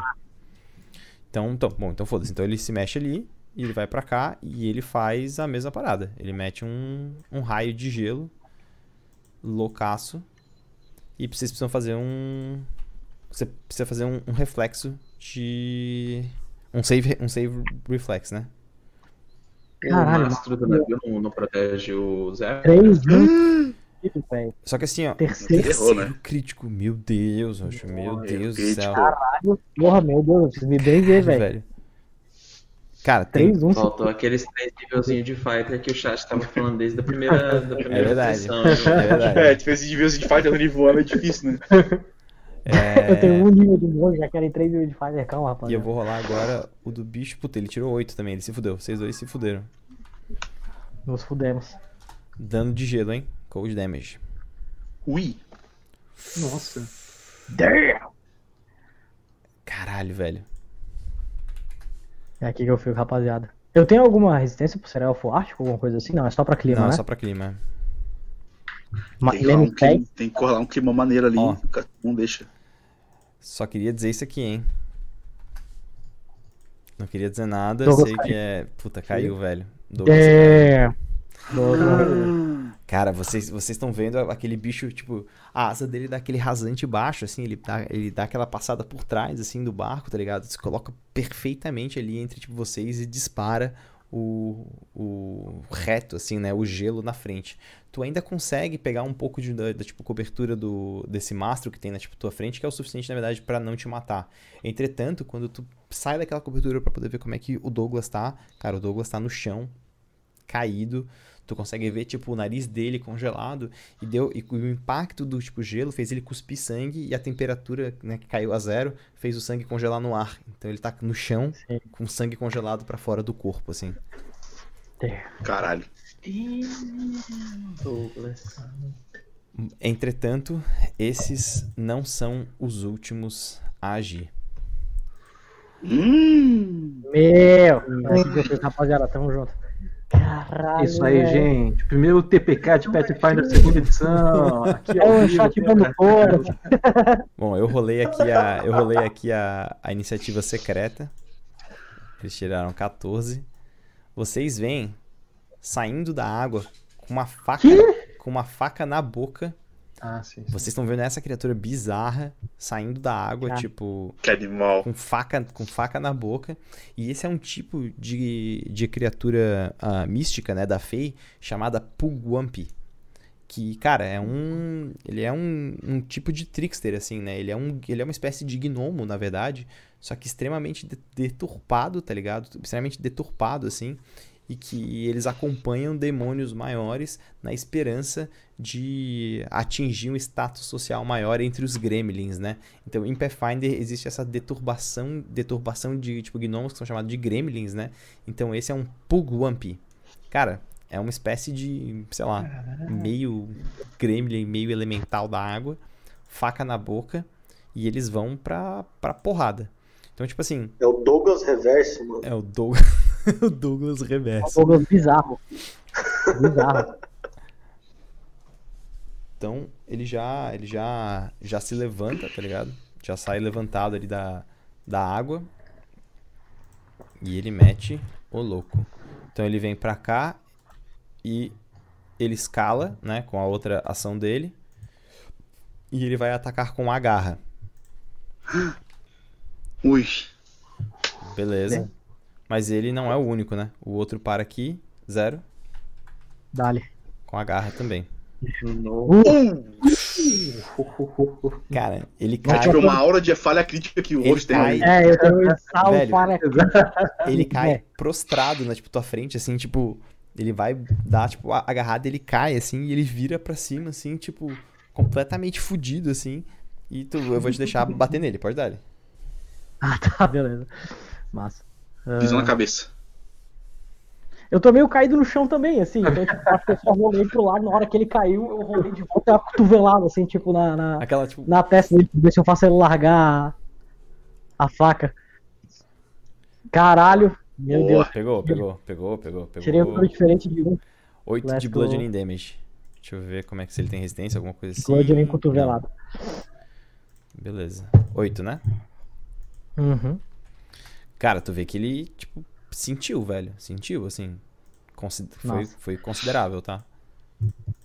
Então, então, bom, então foda-se. Então ele se mexe ali, e ele vai pra cá e ele faz a mesma parada. Ele mete um, um raio de gelo loucaço. E vocês precisam fazer um. Você precisa fazer um, um reflexo de. Um save, um save reflex, né? Caralho, o mastro do navio não, não protege o Zé? 3 de velho. Só que assim, ó. Terceiro. Errou, né? crítico. Meu Deus, Roxo. Meu Deus do céu. Porra, meu Deus, eu preciso me bem ver, velho. velho. Cara, tem. 3, 1, Faltou aqueles três nívelzinhos de fighter que o chat tava falando desde a primeira, da primeira verdade. sessão. É né? verdade. É, diferença de views de fighter no nível 1 é difícil, né? Eu tenho É... um nível de monge, já quero em 3 níveis de Fighter. Calma, rapaz. E eu vou rolar agora o do bicho. Puta, ele tirou 8 também. Ele se fudeu. Vocês dois se fuderam. Nos fudemos. Dano de gelo, hein? Cold damage. Ui. Nossa. Damn! Caralho, velho. É aqui que eu fico, rapaziada. Eu tenho alguma resistência pro Serelfo Ártico, alguma coisa assim? Não, é só pra clima, Não, né? só pra clima. Ma- Tem que, rolar um menos 10. clima, tem que rolar um clima maneiro ali. Ó. Não deixa. Só queria dizer isso aqui, hein? Não queria dizer nada. Douglas sei caiu. que é. Puta, caiu, velho. Douglas É. Cara, vocês vocês estão vendo aquele bicho, tipo, a asa dele dá aquele rasante baixo, assim, ele dá, ele dá aquela passada por trás, assim, do barco, tá ligado? Se coloca perfeitamente ali entre, tipo, vocês e dispara o, o reto, assim, né? O gelo na frente. Tu ainda consegue pegar um pouco de, da, da, tipo, cobertura do, desse mastro que tem na, tipo, tua frente, que é o suficiente, na verdade, pra não te matar. Entretanto, quando tu sai daquela cobertura pra poder ver como é que o Douglas tá, cara, o Douglas tá no chão, caído, tu consegue ver, tipo, o nariz dele congelado e deu e o impacto do, tipo, gelo fez ele cuspir sangue e a temperatura, né, que caiu a zero, fez o sangue congelar no ar. Então ele tá no chão Sim. com sangue congelado pra fora do corpo, assim. Caralho. Douglas. Entretanto, esses não são os últimos a agir. Hum. Meu! É aqui rapaziada. Tamo junto. Caralho. Isso aí, velho. gente. Primeiro TPK de Pathfinder segunda edição. Aqui É vivo, chat dando fora. Bom, eu rolei aqui a, eu rolei aqui a, a iniciativa secreta. Eles tiraram 14. Vocês veem saindo da água com uma faca, com uma faca na boca. Ah, sim. sim. Vocês estão vendo essa criatura bizarra saindo da água, Cara. tipo, Que animal. com faca, com faca na boca. E esse é um tipo de, de criatura ah, mística, né, da Fey, chamada Pugwampi. Que, cara, é um. Ele é um, um tipo de trickster, assim, né? Ele é, um, ele é uma espécie de gnomo, na verdade. Só que extremamente de- deturpado, tá ligado? Extremamente deturpado, assim. E que eles acompanham demônios maiores na esperança de atingir um status social maior entre os gremlins, né? Então, em Pathfinder existe essa deturbação, deturbação de tipo gnomos que são chamados de gremlins, né? Então, esse é um Pugwampi. Cara, é uma espécie de, sei lá, meio gremlin, meio elemental da água, faca na boca, e eles vão pra, pra porrada. Então, tipo assim, É o Douglas Reverso, mano. é o Douglas, o Douglas Reverso. Douglas bizarro. Bizarro. Então, ele já, ele já, já se levanta, tá ligado? Já sai levantado ali da, da água. E ele mete o louco. Então ele vem pra cá e ele escala, né, com a outra ação dele. E ele vai atacar com a garra. Ui. Beleza. Mas ele não é o único, né? O outro para aqui, zero, Dale. com a garra também. Uh, Cara, ele cai, ter uma aura de falha crítica que o Ele rosto tem aí. É, eu tenho salvo Velho. ele cai É. prostrado na tipo, tua frente, assim, tipo, ele vai dar, tipo, a agarrada, ele cai, assim, e ele vira pra cima, assim, tipo, completamente fudido, assim. E tu, eu vou te deixar bater nele, pode dar. Ah, tá, beleza. Massa. Pisou Ah, na cabeça. Eu tô meio caído no chão também, assim. Então, tipo, acho que eu só rolei pro lado. Na hora que ele caiu, eu rolei de volta e uma cotovelada, assim, tipo, na, na, Aquela, tipo. na testa dele, pra ver se eu faço ele largar a, a faca. Caralho, meu Boa. Deus. Pegou, pegou, pegou, pegou, pegou. Tirei um número diferente de um. 8 de bludgeoning damage. Deixa eu ver como é que se ele tem resistência, alguma coisa assim. Em cotovelada. Beleza. 8, né? Uhum. Cara, tu vê que ele, tipo, sentiu, velho. Sentiu, assim. Consi- foi, Nossa. foi considerável, tá?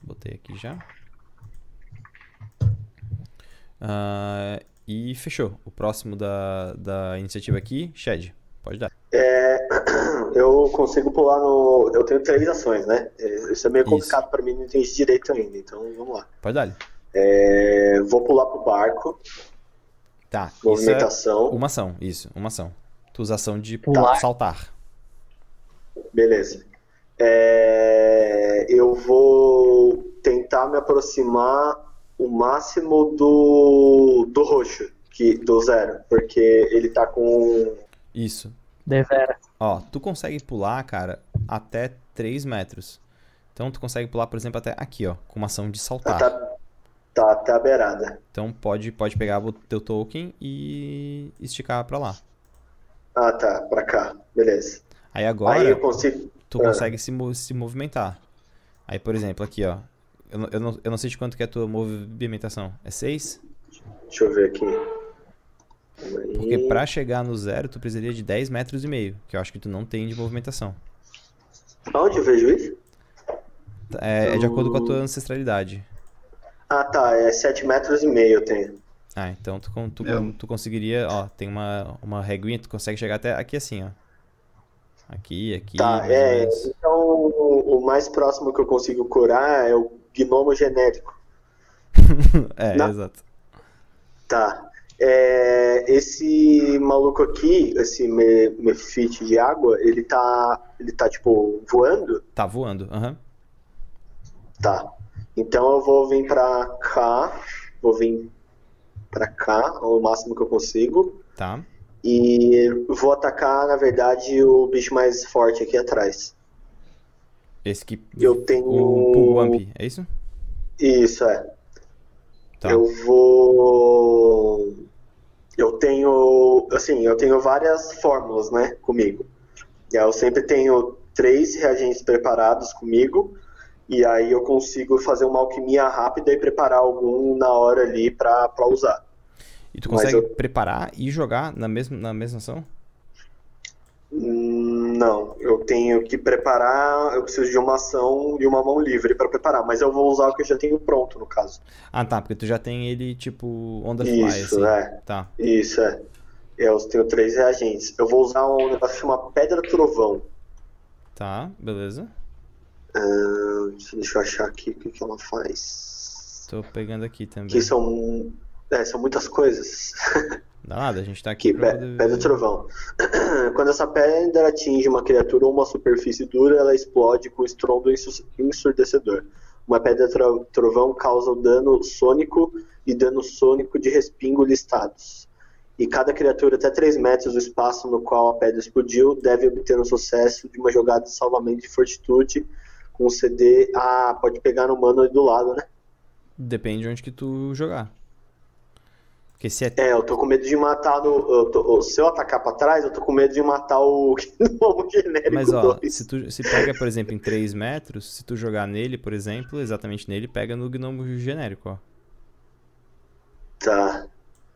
Botei aqui já. Ah, e fechou. O próximo da, da iniciativa aqui, Shed. Pode dar. Eu consigo pular no. Eu tenho três ações, né? É, Isso é meio complicado pra mim, não entendi direito ainda, então vamos lá. Pode dar. É, Vou pular pro barco, Tá. Isso é movimentação. uma ação. Isso, uma ação. Tu usa ação de Pular. saltar. Beleza. É, Eu vou tentar me aproximar o máximo do, do roxo, que, do zero, porque ele tá com. Isso. Devera. Ó, tu consegue pular, cara, até 3 metros. Então tu consegue pular, por exemplo, até aqui, ó, com uma ação de saltar. Tá, tá até a beirada. Então pode, pode pegar o teu token e esticar pra lá. Ah, tá, pra cá. Beleza. Aí agora Aí eu consigo. tu ah. consegue se, se movimentar. Aí, por exemplo, aqui, ó. Eu, não- eu, não, eu não sei de quanto que é a tua movimentação. É 6? Deixa eu ver aqui. Porque pra chegar no zero, tu precisaria de 10 metros e meio, que eu acho que tu não tem de movimentação. Aonde eu vejo isso? É, é de acordo com a tua ancestralidade. Ah, tá. É 7 metros e meio eu tenho. Ah, então tu, con- tu, Eu- tu conseguiria, ó, tem uma, uma reguinha, tu consegue chegar até aqui assim, ó. Aqui, aqui, Tá, é. Então o mais próximo que eu consigo curar é o gnomo genérico. É, Na- exato. Tá. É, esse maluco aqui, esse me, mefite de água, ele tá. Ele tá tipo voando? Tá voando, aham. Tá. Então eu vou vir pra cá. Vou vir pra cá, o máximo que eu consigo. Tá. E vou atacar, na verdade, o bicho mais forte aqui atrás. Esse que. Eu tenho- O Pugwamp, é isso? Isso, é. Tá. Eu vou. Eu tenho. Assim, eu tenho várias fórmulas, né, comigo. Eu sempre tenho três reagentes preparados comigo. E aí eu consigo fazer uma alquimia rápida e preparar algum na hora ali pra usar. E tu consegue eu- preparar e jogar na mesma, na mesma ação? Hum, Não, eu tenho que preparar. Eu preciso de uma ação e uma mão livre pra preparar. Mas eu vou usar o que eu já tenho pronto, no caso. Ah, tá, porque tu já tem ele, tipo, on the fly, Isso, assim. é. Tá. Isso, é. Eu tenho três reagentes. Eu vou usar um negócio que chama Pedra Trovão. Tá, beleza. Ah, deixa eu achar aqui o que, que ela faz. Tô pegando aqui também. Que são, é, são muitas coisas. Nada, a gente tá aqui pe- poder Pedra ver. Trovão. Quando essa pedra atinge uma criatura ou uma superfície dura, ela explode com estrondo ensu- ensurdecedor. Uma pedra tro- trovão causa o dano sônico e dano sônico de respingo listados. E cada criatura até 3 metros do espaço no qual a pedra explodiu deve obter um sucesso de uma jogada de salvamento de fortitude com CD. Ah, pode pegar no mano aí do lado, né? Depende de onde que tu jogar. Porque se é. É, eu tô com medo de matar no. eu tô- se eu atacar pra trás, eu tô com medo de matar o gnomo genérico Mas ó, 2. se tu se pega, por exemplo, em 3 metros, se tu jogar nele, por exemplo, exatamente nele, pega no gnomo genérico, ó. Tá.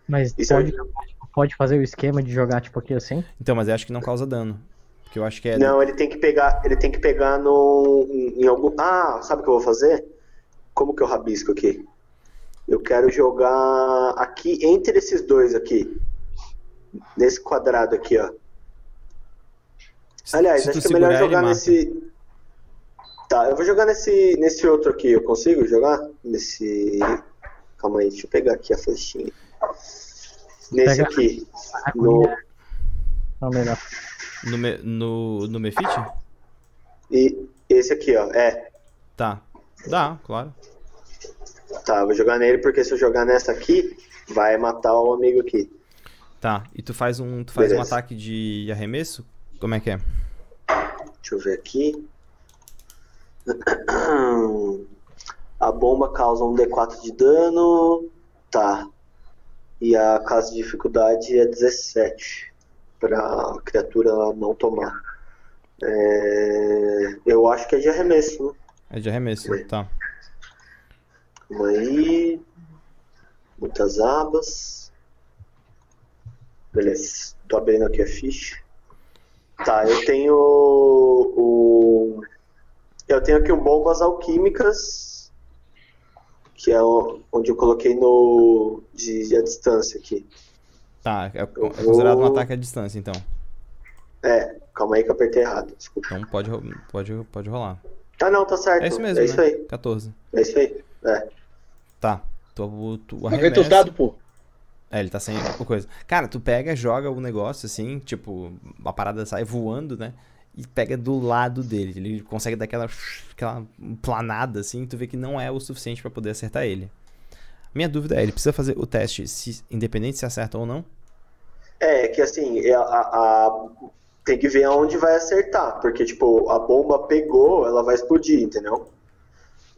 Mas Isso pode, aí. pode fazer o esquema de jogar tipo aqui assim? Então, mas eu acho que não causa dano. Porque eu acho que é. Não, ele tem que pegar. Ele tem que pegar no. Em algum. Ah, sabe o que eu vou fazer? Como que eu rabisco aqui? Eu quero jogar aqui entre esses dois aqui. Nesse quadrado aqui, ó. Aliás, se acho que é melhor jogar nesse. Tá, eu vou jogar nesse, nesse outro aqui. Eu consigo jogar? Nesse. Calma aí, deixa eu pegar aqui a flechinha. Nesse Pega. aqui. No, Não, melhor. No, me- no, no Mefit? e esse aqui, ó. É. Tá. Dá, claro. Tá, vou jogar nele porque se eu jogar nessa aqui, vai matar o amigo aqui. Tá, e tu faz um, tu faz um Beleza. ataque de arremesso? Como é que é? Deixa eu ver aqui. A bomba causa um D4 de dano. Tá. E a classe de dificuldade é 17. Pra criatura não tomar. É, Eu acho que é de arremesso, né? É de arremesso, tá. Calma aí. Muitas abas. Beleza. Tô abrindo aqui a ficha. Tá, eu tenho o. Eu tenho aqui o bombas alquímicas. Que é onde eu coloquei no. De, de a distância aqui. Tá, é, é considerado um vou- ataque à distância, então. É, calma aí que eu apertei errado. Desculpa. Então pode, pode, pode rolar. Tá, não, tá certo. É isso mesmo, É isso né? aí. 14. É isso aí. É. Tá. Tu, tu arremessa. dados, pô. É, ele tá sem coisa. Cara, tu pega, joga o negócio assim, tipo, a parada sai voando, né? E pega do lado dele. Ele consegue dar aquela, aquela planada assim, tu vê que não é o suficiente pra poder acertar ele. Minha dúvida é, ele precisa fazer o teste, se, independente se acerta ou não? É, que assim, é a- a- tem que ver aonde vai acertar, porque, tipo, a bomba pegou, ela vai explodir, entendeu?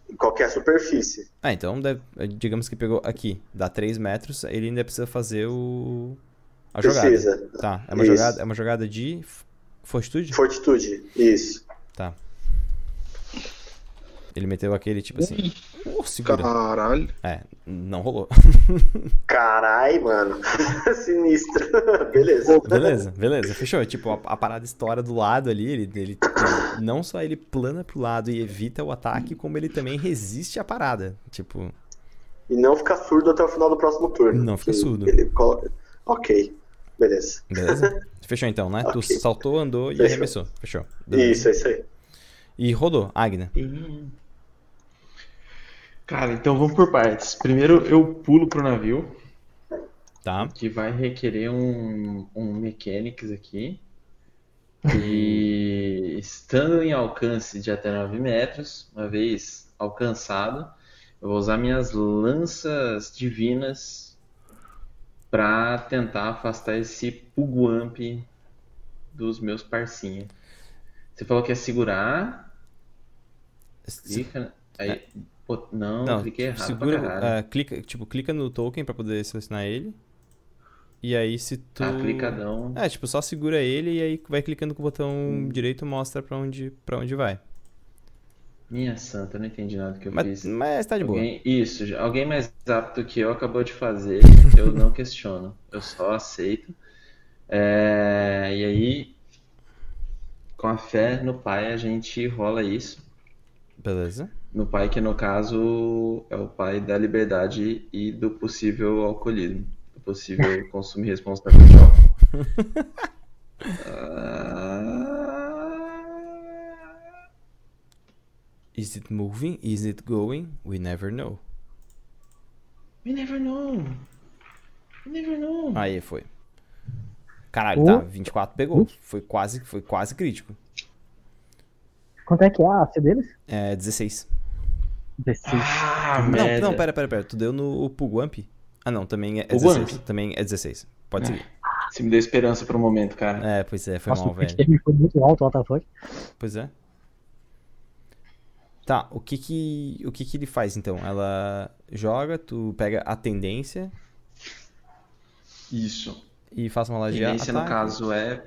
Em qualquer superfície. Ah, então, deve- digamos que pegou aqui, dá 3 metros, ele ainda precisa fazer o. A jogada. Precisa. Tá, é uma Isso. jogada, é uma jogada de fortitude? Fortitude, isso. Tá. Ele meteu aquele tipo assim. Oh, segura. Caralho. É, não rolou. Carai, mano. Sinistro. Beleza. Beleza, beleza, fechou. Tipo, a, a parada estoura do lado ali, ele, ele, ele- não só ele plana pro lado e evita o ataque, como ele também resiste à parada. Tipo, E não ficar surdo até o final do próximo turno. Não fica surdo. Ele coloca... Ok. Beleza. beleza? Fechou então, né? Tu Ok. saltou, andou e Fechou. arremessou. Fechou. Beleza. Isso, é isso aí. E rodou, Agna. Cara, então vamos por partes. Primeiro eu pulo pro navio, Tá. que vai requerer um, um mechanics aqui. E estando em alcance de até 9 metros, uma vez alcançado, eu vou usar minhas lanças divinas para tentar afastar esse Pugwamp dos meus parcinhos. Você falou que é segurar, clica, aí, pô, não, Não, cliquei errado segura, ah, clica, tipo, clica no token pra poder selecionar ele. E aí se tu clicadão. É, tipo, só segura ele e aí vai clicando com o botão Hum. direito mostra pra onde para onde vai. Minha santa, eu não entendi nada que eu Mas, fiz. mas tá de boa. Alguém, isso, alguém mais apto que eu acabou de fazer, eu não questiono, eu só aceito. É, e aí, com a fé no pai, a gente rola isso. Beleza. No pai, que no caso é o pai da liberdade e do possível alcoolismo, possível consumo irresponsável de álcool. Ah, Is it moving? Is it going? We never know. We never know. We never know. Aí foi. Caralho, Uh. tá, 24 pegou. Foi quase, foi quase crítico. Quanto é que é a AC deles? É 16. 16. Ah, Não, merda. não, pera, pera, pera. Tu deu no Pugwamp? Ah, não, também é Pugwamp? 16. Também é 16. Pode seguir. Você me deu esperança por um momento, cara. É, pois é, foi Nossa, mal, velho. Foi muito alto, what the fuck. Pois é. Tá, o que que, o que que ele faz então? Ela joga, tu pega a tendência Isso. e faz uma laje de Tendência, no ataque. caso, é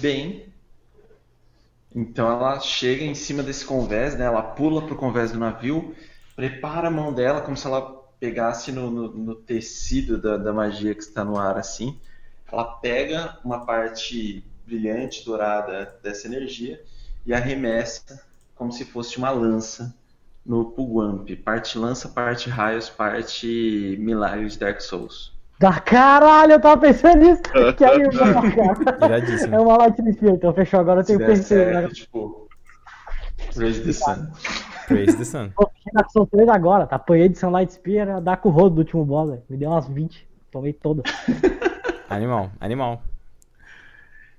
bem. Então ela chega em cima desse convés, né? Ela pula pro convés do navio, prepara a mão dela como se ela pegasse no, no- no tecido da, da magia que está no ar, assim. Ela pega uma parte brilhante, dourada dessa energia e arremessa como se fosse uma lança no Pugwamp. Parte lança, parte raios, parte milagre de Dark Souls. Da caralho, eu tava pensando nisso. Que aí, cara. Iradíssimo. É uma Lightning Spear, então fechou. Agora eu Se tenho percebido. certo, Né? tipo, Raise the Sun. Praise the Sun. Pô, fiquei na Ação 3 agora, tá? Apanhei de Sunlight Spear, a dar com o rodo do último boss, velho. Me deu umas 20. Tomei todas. Animal, animal.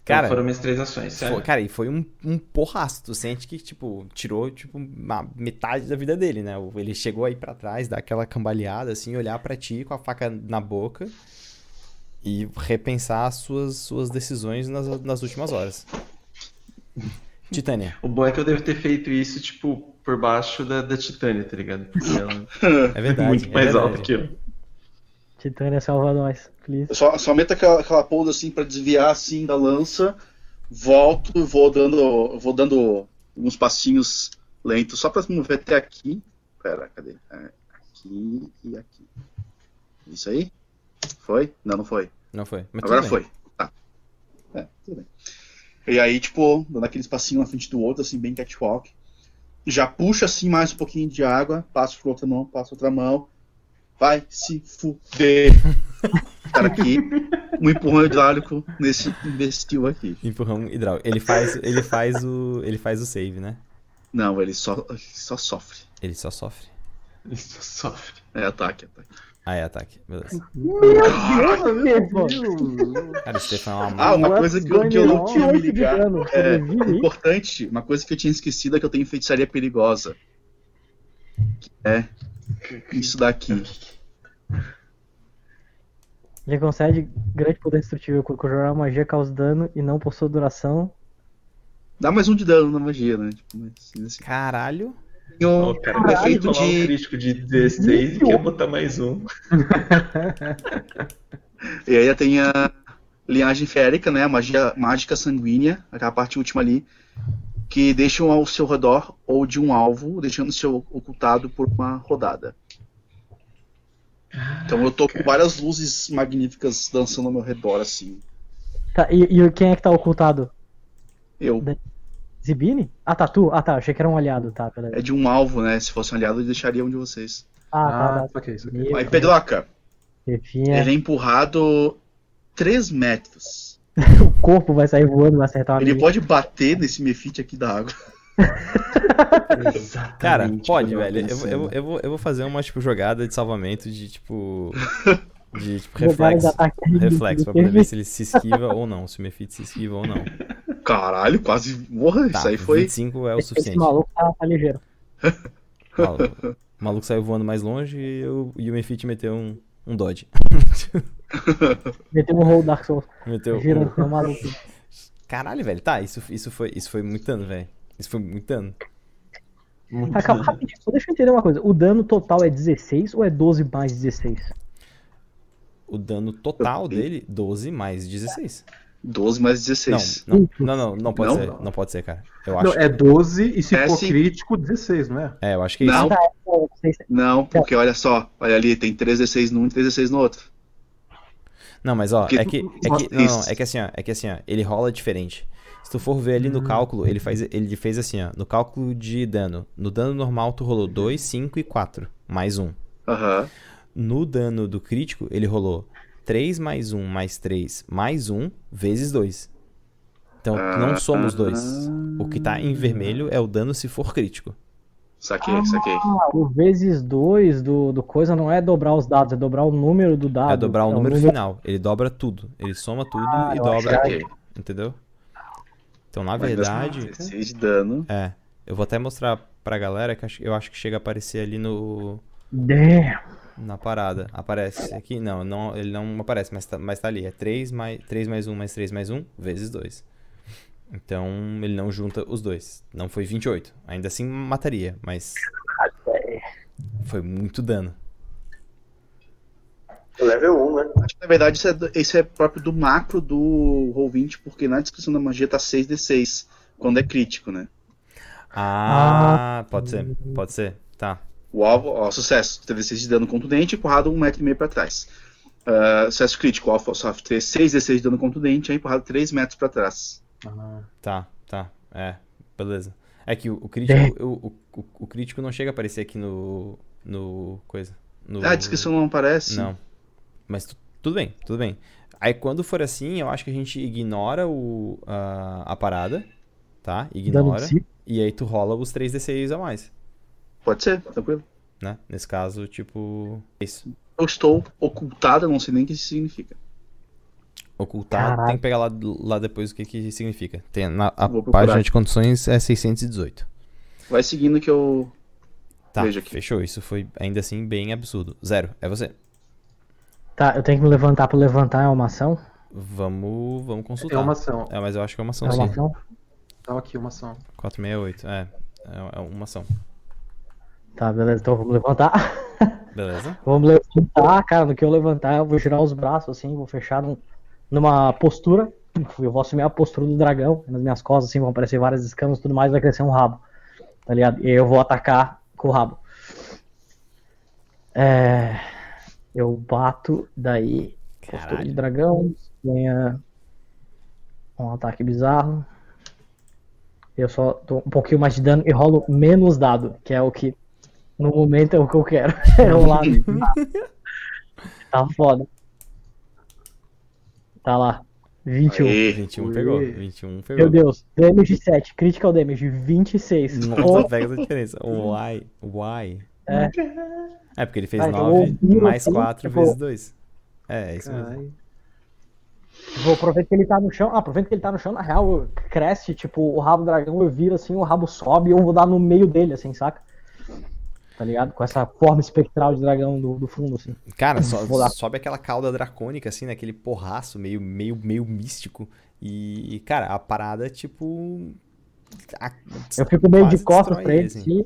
Então Cara, foram minhas três ações, Foi- certo? cara, e foi um, um porraço. Tu sente que, tipo, tirou, tipo, uma metade da vida dele, né? Ele chegou aí pra trás, dar aquela cambaleada, assim, olhar pra ti com a faca na boca e repensar as suas, suas decisões nas, nas últimas horas. Titânia, O bom é que eu devo ter feito isso, tipo, por baixo da, da Titânia, tá ligado? Porque ela é verdade. muito é mais verdade. alta que eu. Titânia salva nós, please. Só, só meto aquela, aquela pousa assim pra desviar assim da lança, volto e vou dando, vou dando uns passinhos lentos só pra mover até aqui. Pera, cadê? É, Aqui e aqui. Isso aí? Foi? Não, não foi. Não foi. Mas Agora foi. Tá. É, tudo bem. E aí, tipo, dando aqueles passinhos na frente do outro, assim, bem catwalk. Já puxa assim mais um pouquinho de água, passo pra outra mão, passo outra mão. Vai se fuder. Cara aqui, um empurrão hidráulico nesse imbecil aqui. Empurrão hidráulico. Ele faz, ele faz o, ele faz o save, né? Não, ele só, ele só sofre. Ele só sofre. Isso sofre. É ataque, ataque. Ah, é ataque. Beleza. Stefan. Cara, o Stefan é uma Ah, uma coisa que eu, que eu não tinha me ligado. É, importante, uma coisa que eu tinha esquecido é que eu tenho feitiçaria perigosa. Que É isso daqui. Já concede grande poder destrutivo. Conjurar magia causa dano e não possui duração. Dá mais um de dano na magia, né? Tipo, assim, assim. Caralho. Um O cara quer efeito rolar um de. crítico de 16 e quer botar mais um. E aí tem a linhagem férica, né? A magia mágica sanguínea, aquela parte última ali, que deixam ao seu redor ou de um alvo, deixando o seu ocultado por uma rodada. Então eu tô com várias luzes magníficas dançando ao meu redor, assim. Tá, e, e quem é que tá ocultado? Eu. Zibini? Ah, tá, tu? Ah, tá, achei que era um aliado, tá, peraí. É de um alvo, né? Se fosse um aliado, eu deixaria um de vocês. Ah, Ah, tá, tá. ok, isso aqui. Aí, Pedroca, chefinha. ele é empurrado 3 metros. O corpo vai sair voando, vai acertar uma Ele pode bater nesse mefite aqui da água. Exatamente. Cara, pode, velho. Eu, pensei, eu, eu, vou, eu vou fazer uma, tipo, jogada de salvamento de, tipo... De, tipo, reflexo. ataque Reflexo, pra poder ver se ele se esquiva ou não. Se o Mefit se esquiva ou não. Caralho, quase morra. Tá, Isso aí foi. 25 é o Esse suficiente. maluco tá, tá ligeiro. Maluco, o maluco saiu voando mais longe e, eu, e o Mefit meteu um, um dodge. Meteu um roll Dark Souls. meteu Girando, um... é maluco. Caralho, velho. Tá, isso, isso, foi, isso foi muito dano, velho. Isso foi muito dano. Tá, calma, rapidinho, só deixa eu entender uma coisa. O dano total é 16 ou é 12 mais 16? O dano total dele, 12 mais 16. 12 mais Não, 16. não, não, não, não pode Não? ser. Não pode ser, cara. Eu acho. Não, é 12 e se É for sim. crítico, 16, não é? É, eu acho que é isso. Não. É, se- Não, porque olha só, olha ali, tem 3d6 num e 3d6 no outro. Não, mas ó, Porque- é que, é que, não, não, Isso. é que assim, ó, é que assim, ó, ele rola diferente. Se tu for ver ali no cálculo, ele faz, ele fez assim, ó, no cálculo de dano. No dano normal tu rolou 2, 5 e 4, mais 1. Aham. No dano do crítico, ele rolou 3 mais 1 mais 3 mais 1 vezes 2. Então, não somos dois. O que tá em vermelho é o dano se for crítico. Saquei, saquei. Ah, o vezes 2 do, do coisa não é dobrar os dados, é dobrar o número do dado. É dobrar o É número final. Ele dobra tudo. Ele soma tudo Ah, e dobra Saquei. Entendeu? Então, na Mas verdade, 16 de dano. é. Eu vou até mostrar pra galera que eu acho que chega a aparecer ali no. Damn. Na parada. Aparece aqui? Não, não ele não aparece, mas tá, mas tá ali. É 3 mais, 3 mais 1 mais 3 mais 1 vezes 2. Então ele não junta os dois. Não foi 28. Ainda assim mataria, mas. Foi muito dano. Level 1, né? Acho que na verdade isso é, esse é próprio do macro do Roll20, porque na descrição da magia tá 6d6, quando é crítico, né? Ah, pode ser, pode ser. Tá. O alvo, ó, sucesso, 3d6 de dano contundente, empurrado um metro e meio pra trás. Ah, sucesso crítico, o alvo sofre 3, 6d6 de dano contundente, é empurrado 3 metros pra trás. Ah, Tá, tá. É, beleza. É que o, o crítico. O, o, o- o crítico não chega a aparecer aqui no. No. Coisa. No, Ah, a descrição não aparece? Não. Mas tu- tudo bem, tudo bem. Aí quando for assim, eu acho que a gente ignora o, a, a parada. Tá? Ignora. E aí tu rola os 3d6 a mais. Pode ser, tranquilo. Né? Nesse caso, tipo. Isso. Eu estou ocultado, eu não sei nem o que isso significa. Ocultar, Caralho. tem que pegar lá, lá depois o que, que significa. Tem, na, a página de condições é 618. Vai seguindo que eu. Tá, Veja aqui. fechou. Isso foi ainda assim bem absurdo. Zero, é você. Tá, eu tenho que me levantar pra levantar é uma ação? Vamos, vamos consultar. É uma ação. É, mas eu acho que é uma ação É sim. uma ação? Tá aqui, uma ação. 468, é. É é uma ação. Tá, beleza, então vamos levantar. Beleza? Vamos levantar, cara, no que eu levantar, eu vou girar os braços assim, vou fechar num- numa postura. Eu vou assumir a postura do dragão, nas minhas costas, assim, vão aparecer várias escamas e tudo mais, vai crescer um rabo. Tá ligado? E aí eu vou atacar com o rabo. É. Eu bato, daí. Postura de Caralho. dragão, ganha um ataque bizarro. Eu só dou um pouquinho mais de dano e rolo menos dado, que é o que no momento é o que eu quero. É rolar. tá foda. Tá lá. 21. Aê. 21 Ui. pegou. 21 Meu pegou. Deus, damage 7, critical damage 26. Nossa, Oh, pega essa diferença. Why? Why? É. É porque ele fez então 9 eu ouvi mais assim, 4 tipo- vezes 2. É, é isso mesmo. Vou aproveito que ele tá no chão. Ah, aproveito que ele tá no chão, na real, cresce, tipo, o rabo do dragão, eu viro assim, o rabo sobe e eu vou dar no meio dele, assim, saca? Tá ligado? Com essa forma espectral de dragão do, do fundo, assim. Cara, lá. sobe aquela cauda dracônica, assim, naquele porraço meio, meio, meio místico. E, cara, a parada, tipo. a- Eu fico meio de costas pra ele, assim. assim.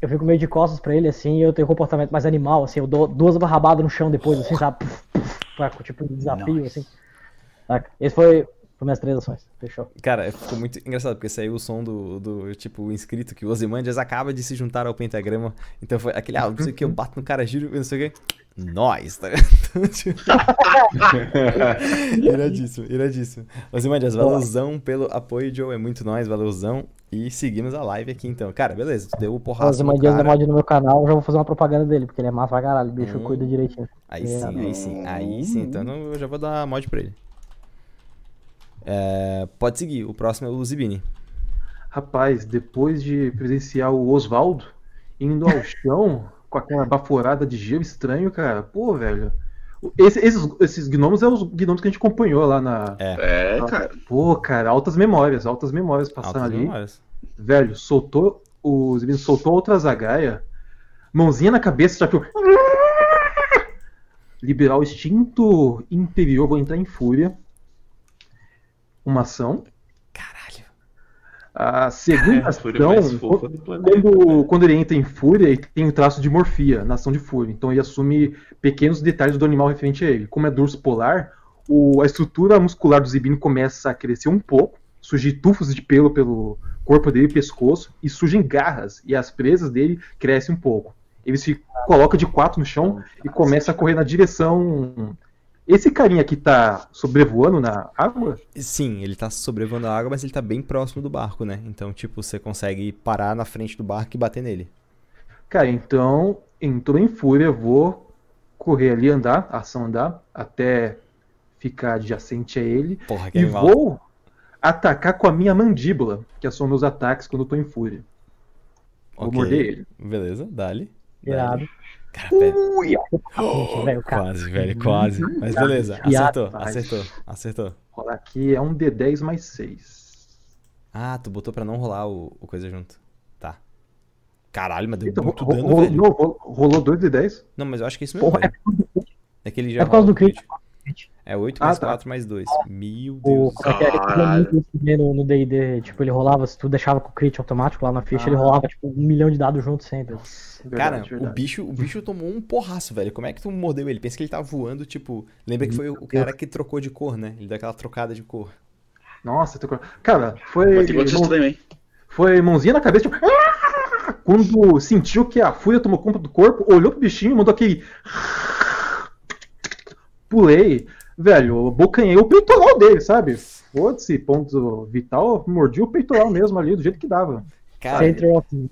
Eu fico meio de costas pra ele, assim, e eu tenho um comportamento mais animal, assim, eu dou duas barrabadas no chão depois, assim, sabe? Pra, tipo, um desafio, assim. Saca? Esse foi, foi minhas três ações. Fechou. Cara, ficou muito engraçado, porque saiu o som do, do tipo, inscrito que o Ozymandias acaba de se juntar ao pentagrama. Então foi aquele, ah, não sei o que, eu bato no cara, giro, não sei o que. Nós, tá ligado? Então, tipo, iradíssimo, iradíssimo. Ozymandias, valeuzão pelo apoio, Joe, é muito nóis, valeuzão. E seguimos a live aqui então. Cara, beleza, tu deu o O porraço no Zimandias é cara. mod no meu canal, eu já vou fazer uma propaganda dele, porque ele é massa pra caralho, bicho Hum. cuida direitinho. Aí sim, aí sim, aí sim. Então eu já vou dar mod pra ele. É, pode seguir, o próximo é o Zibini. Rapaz, depois de presenciar o Oswaldo indo ao chão com aquela baforada de gelo estranho, cara, pô, velho. Esse- esses, esses gnomos é os gnomos que a gente acompanhou lá na. É, cara. Pô, cara, altas memórias, altas memórias passando Altas ali. memórias. Velho, soltou. O Zibino soltou outra zagaia. Mãozinha na cabeça, já que eu. Liberar o instinto interior, vou entrar em fúria. Uma ação. Caralho. A segunda É, a fúria mais ação, fofa do planeta. quando, quando ele entra em fúria, ele tem o traço de morfia na ação de fúria. Então ele assume pequenos detalhes do animal referente a ele. Como é dorso polar, o- a estrutura muscular do Zibino começa a crescer um pouco, surgir tufos de pelo pelo corpo dele e pescoço, e surgem garras, e as presas dele crescem um pouco. Ele se coloca de quatro no chão e começa a correr na direção. Esse carinha aqui tá sobrevoando na água? Sim, ele tá sobrevoando a água, mas ele tá bem próximo do barco, né? Então, tipo, você consegue parar na frente do barco e bater nele. Cara, então, entrou em fúria, vou correr ali, andar, ação andar, até ficar adjacente a ele. Porra, que E animal. vou atacar com a minha mandíbula, que são meus ataques quando eu tô em fúria. Vou Ok. morder ele. Beleza, dali. Irado. Cara, pera. Ui, ó, velho, cara. Quase, velho, quase. Mas beleza, acertou, acertou, acertou. Rolar aqui é um D10 mais 6. Ah, tu botou pra não rolar o, o coisa junto. Tá. Caralho, mas deu Então, muito ro- dano, ro- velho. rolou 2 D10? Não, mas eu acho que é isso mesmo, Porra, é velho. por causa do crit. É que ele já É por causa do crit. É 8 Ah, mais tá. 4 mais 2. Meu O, Deus. é é? Ele fazia Caralho. no D&D, tipo, ele rolava, se tu deixava com o crit automático lá na ficha, Ah. ele rolava, tipo, um milhão de dados junto sempre. Cara, Verdade, o verdade. bicho, o bicho tomou um porraço, velho. Como é que tu mordeu ele? Pensa que ele tava voando, tipo. Lembra que foi o cara que trocou de cor, né? Ele deu aquela trocada de cor. Nossa, tô... cara, foi, mão- foi mãozinha na cabeça, tipo... "Ah!" Quando sentiu que a fúria tomou conta do corpo, olhou pro bichinho, mandou aquele... Pulei, velho, bocanhei o peitoral dele, sabe? Foda-se, ponto vital, mordi o peitoral mesmo ali, do jeito que dava. Cara,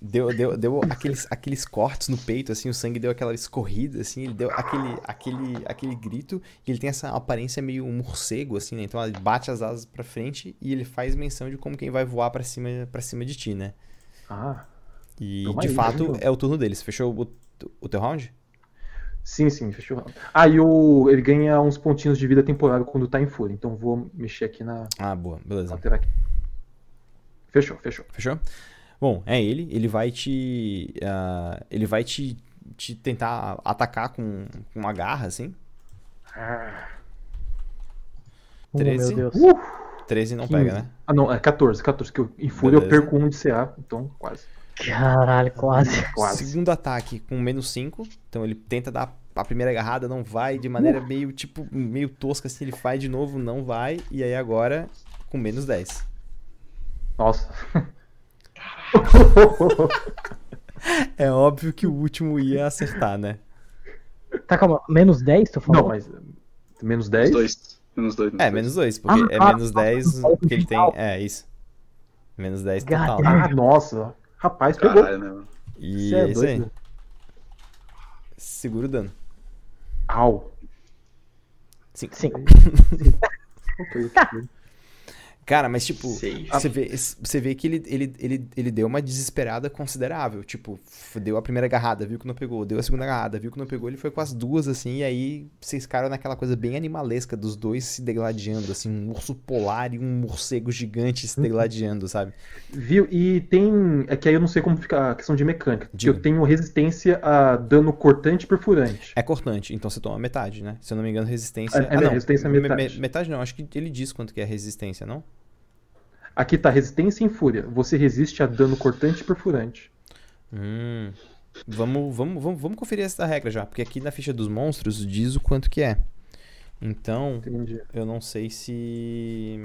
deu, deu, deu aqueles, aqueles cortes no peito, assim, o sangue deu aquela escorrida, assim, ele deu aquele, aquele, aquele grito, e ele tem essa aparência meio um morcego, assim, né? Então ele bate as asas pra frente e ele faz menção de como quem vai voar pra cima, pra cima de ti, né? Ah, E de aí, fato é o turno deles. Fechou o, o teu round? Sim, sim, fechou. Ah, e o, ele ganha uns pontinhos de vida temporário quando tá em fúria, então vou mexer aqui na Ah, boa, beleza. aqui. Fechou, fechou. Fechou? Bom, é ele. Ele vai te. ah, ele vai te, te tentar atacar com, com uma garra, assim. Oh, 13? meu Deus. Uh, 13 não 15. pega, né? Ah, não, é 14, 14, que eu, em fúria eu perco um de CA, então quase. Caralho, quase. Quase. Segundo ataque com menos 5. Então ele tenta dar a primeira agarrada, não vai. De maneira meio, tipo, meio tosca assim. Ele faz de novo, não vai. E aí agora com menos 10. Nossa. É óbvio que o último ia acertar, né? Tá, calma. Menos 10, tu falou? Não, mas. Menos 10? Menos dois. Menos dois. É, menos 2, porque Ah, é ah, menos 10 ah, porque ele tem. É, isso. Menos 10 God total. damn. Ah, nossa. Rapaz, pegou. Caralho, né, mano? E é, é isso aí. Segura o dano. Au. Cinco. Cinco. Cara, mas tipo, você vê, você vê que ele, ele, ele, ele deu uma desesperada considerável. Tipo, deu a primeira agarrada, viu que não pegou. Deu a segunda agarrada, viu que não pegou. Ele foi com as duas, assim, e aí vocês ficaram naquela coisa bem animalesca dos dois se degladiando, assim, um urso polar e um morcego gigante se degladiando, sabe? Viu? E tem. É que aí eu não sei como fica a questão de mecânica. Porque Diga. eu tenho resistência a dano cortante e perfurante. É cortante, então você toma metade, né? Se eu não me engano, resistência. É, é ah, não. resistência é Me- metade. me- metade não, acho que ele diz quanto que é resistência, não? Aqui tá resistência em fúria. Você resiste a dano cortante e perfurante. Hum. Vamos, vamos, vamos, vamos conferir essa regra já, porque aqui na ficha dos monstros diz o quanto que é. Então, Entendi. eu não sei se.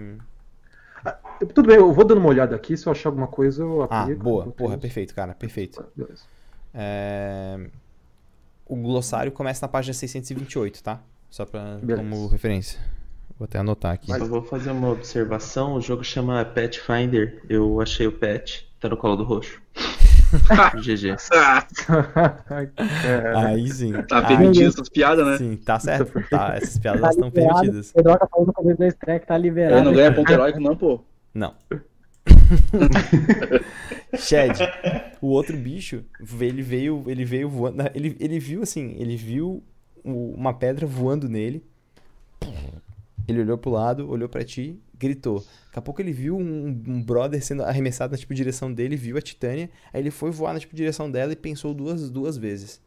Tudo bem, eu vou dando uma olhada aqui. Se eu achar alguma coisa, eu Ah, aplico. boa, Enquanto porra, perfeito, cara, perfeito. Beleza. É, O glossário começa na página 628, tá? Só pra, Beleza. como referência. Vou até anotar aqui. Eu vou fazer uma observação. O jogo chama Pet Finder. Eu achei o pet. Tá no colo do roxo. GG. Aí sim. tá permitido essas piadas, né? sim, tá certo. Tá, essas piadas Tá estão permitidas. O Pedroca falou no começo da estreia que tá liberado. não ganha ponto heróico, não, pô. Não. Shed, o outro bicho, ele veio, ele veio voando, ele, ele viu assim, ele viu uma pedra voando nele. Ele olhou pro lado, olhou pra ti, gritou. Daqui a pouco ele viu um, um brother sendo arremessado na tipo direção dele, viu a Titânia, aí ele foi voar na tipo direção dela e pensou duas, duas vezes.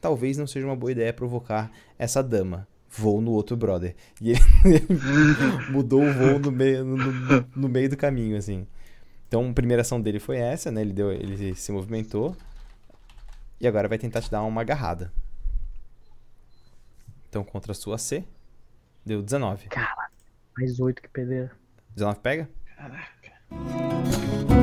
Talvez não seja uma boa ideia provocar essa dama. Vou no outro brother. E ele mudou o voo no meio, no, no- no meio do caminho, assim. Então, a primeira ação dele foi essa, né? Ele, deu, ele se movimentou. E agora vai tentar te dar uma agarrada. Então, contra a sua C, deu 19. Mais oito que pedreira. 19 pega? Caraca.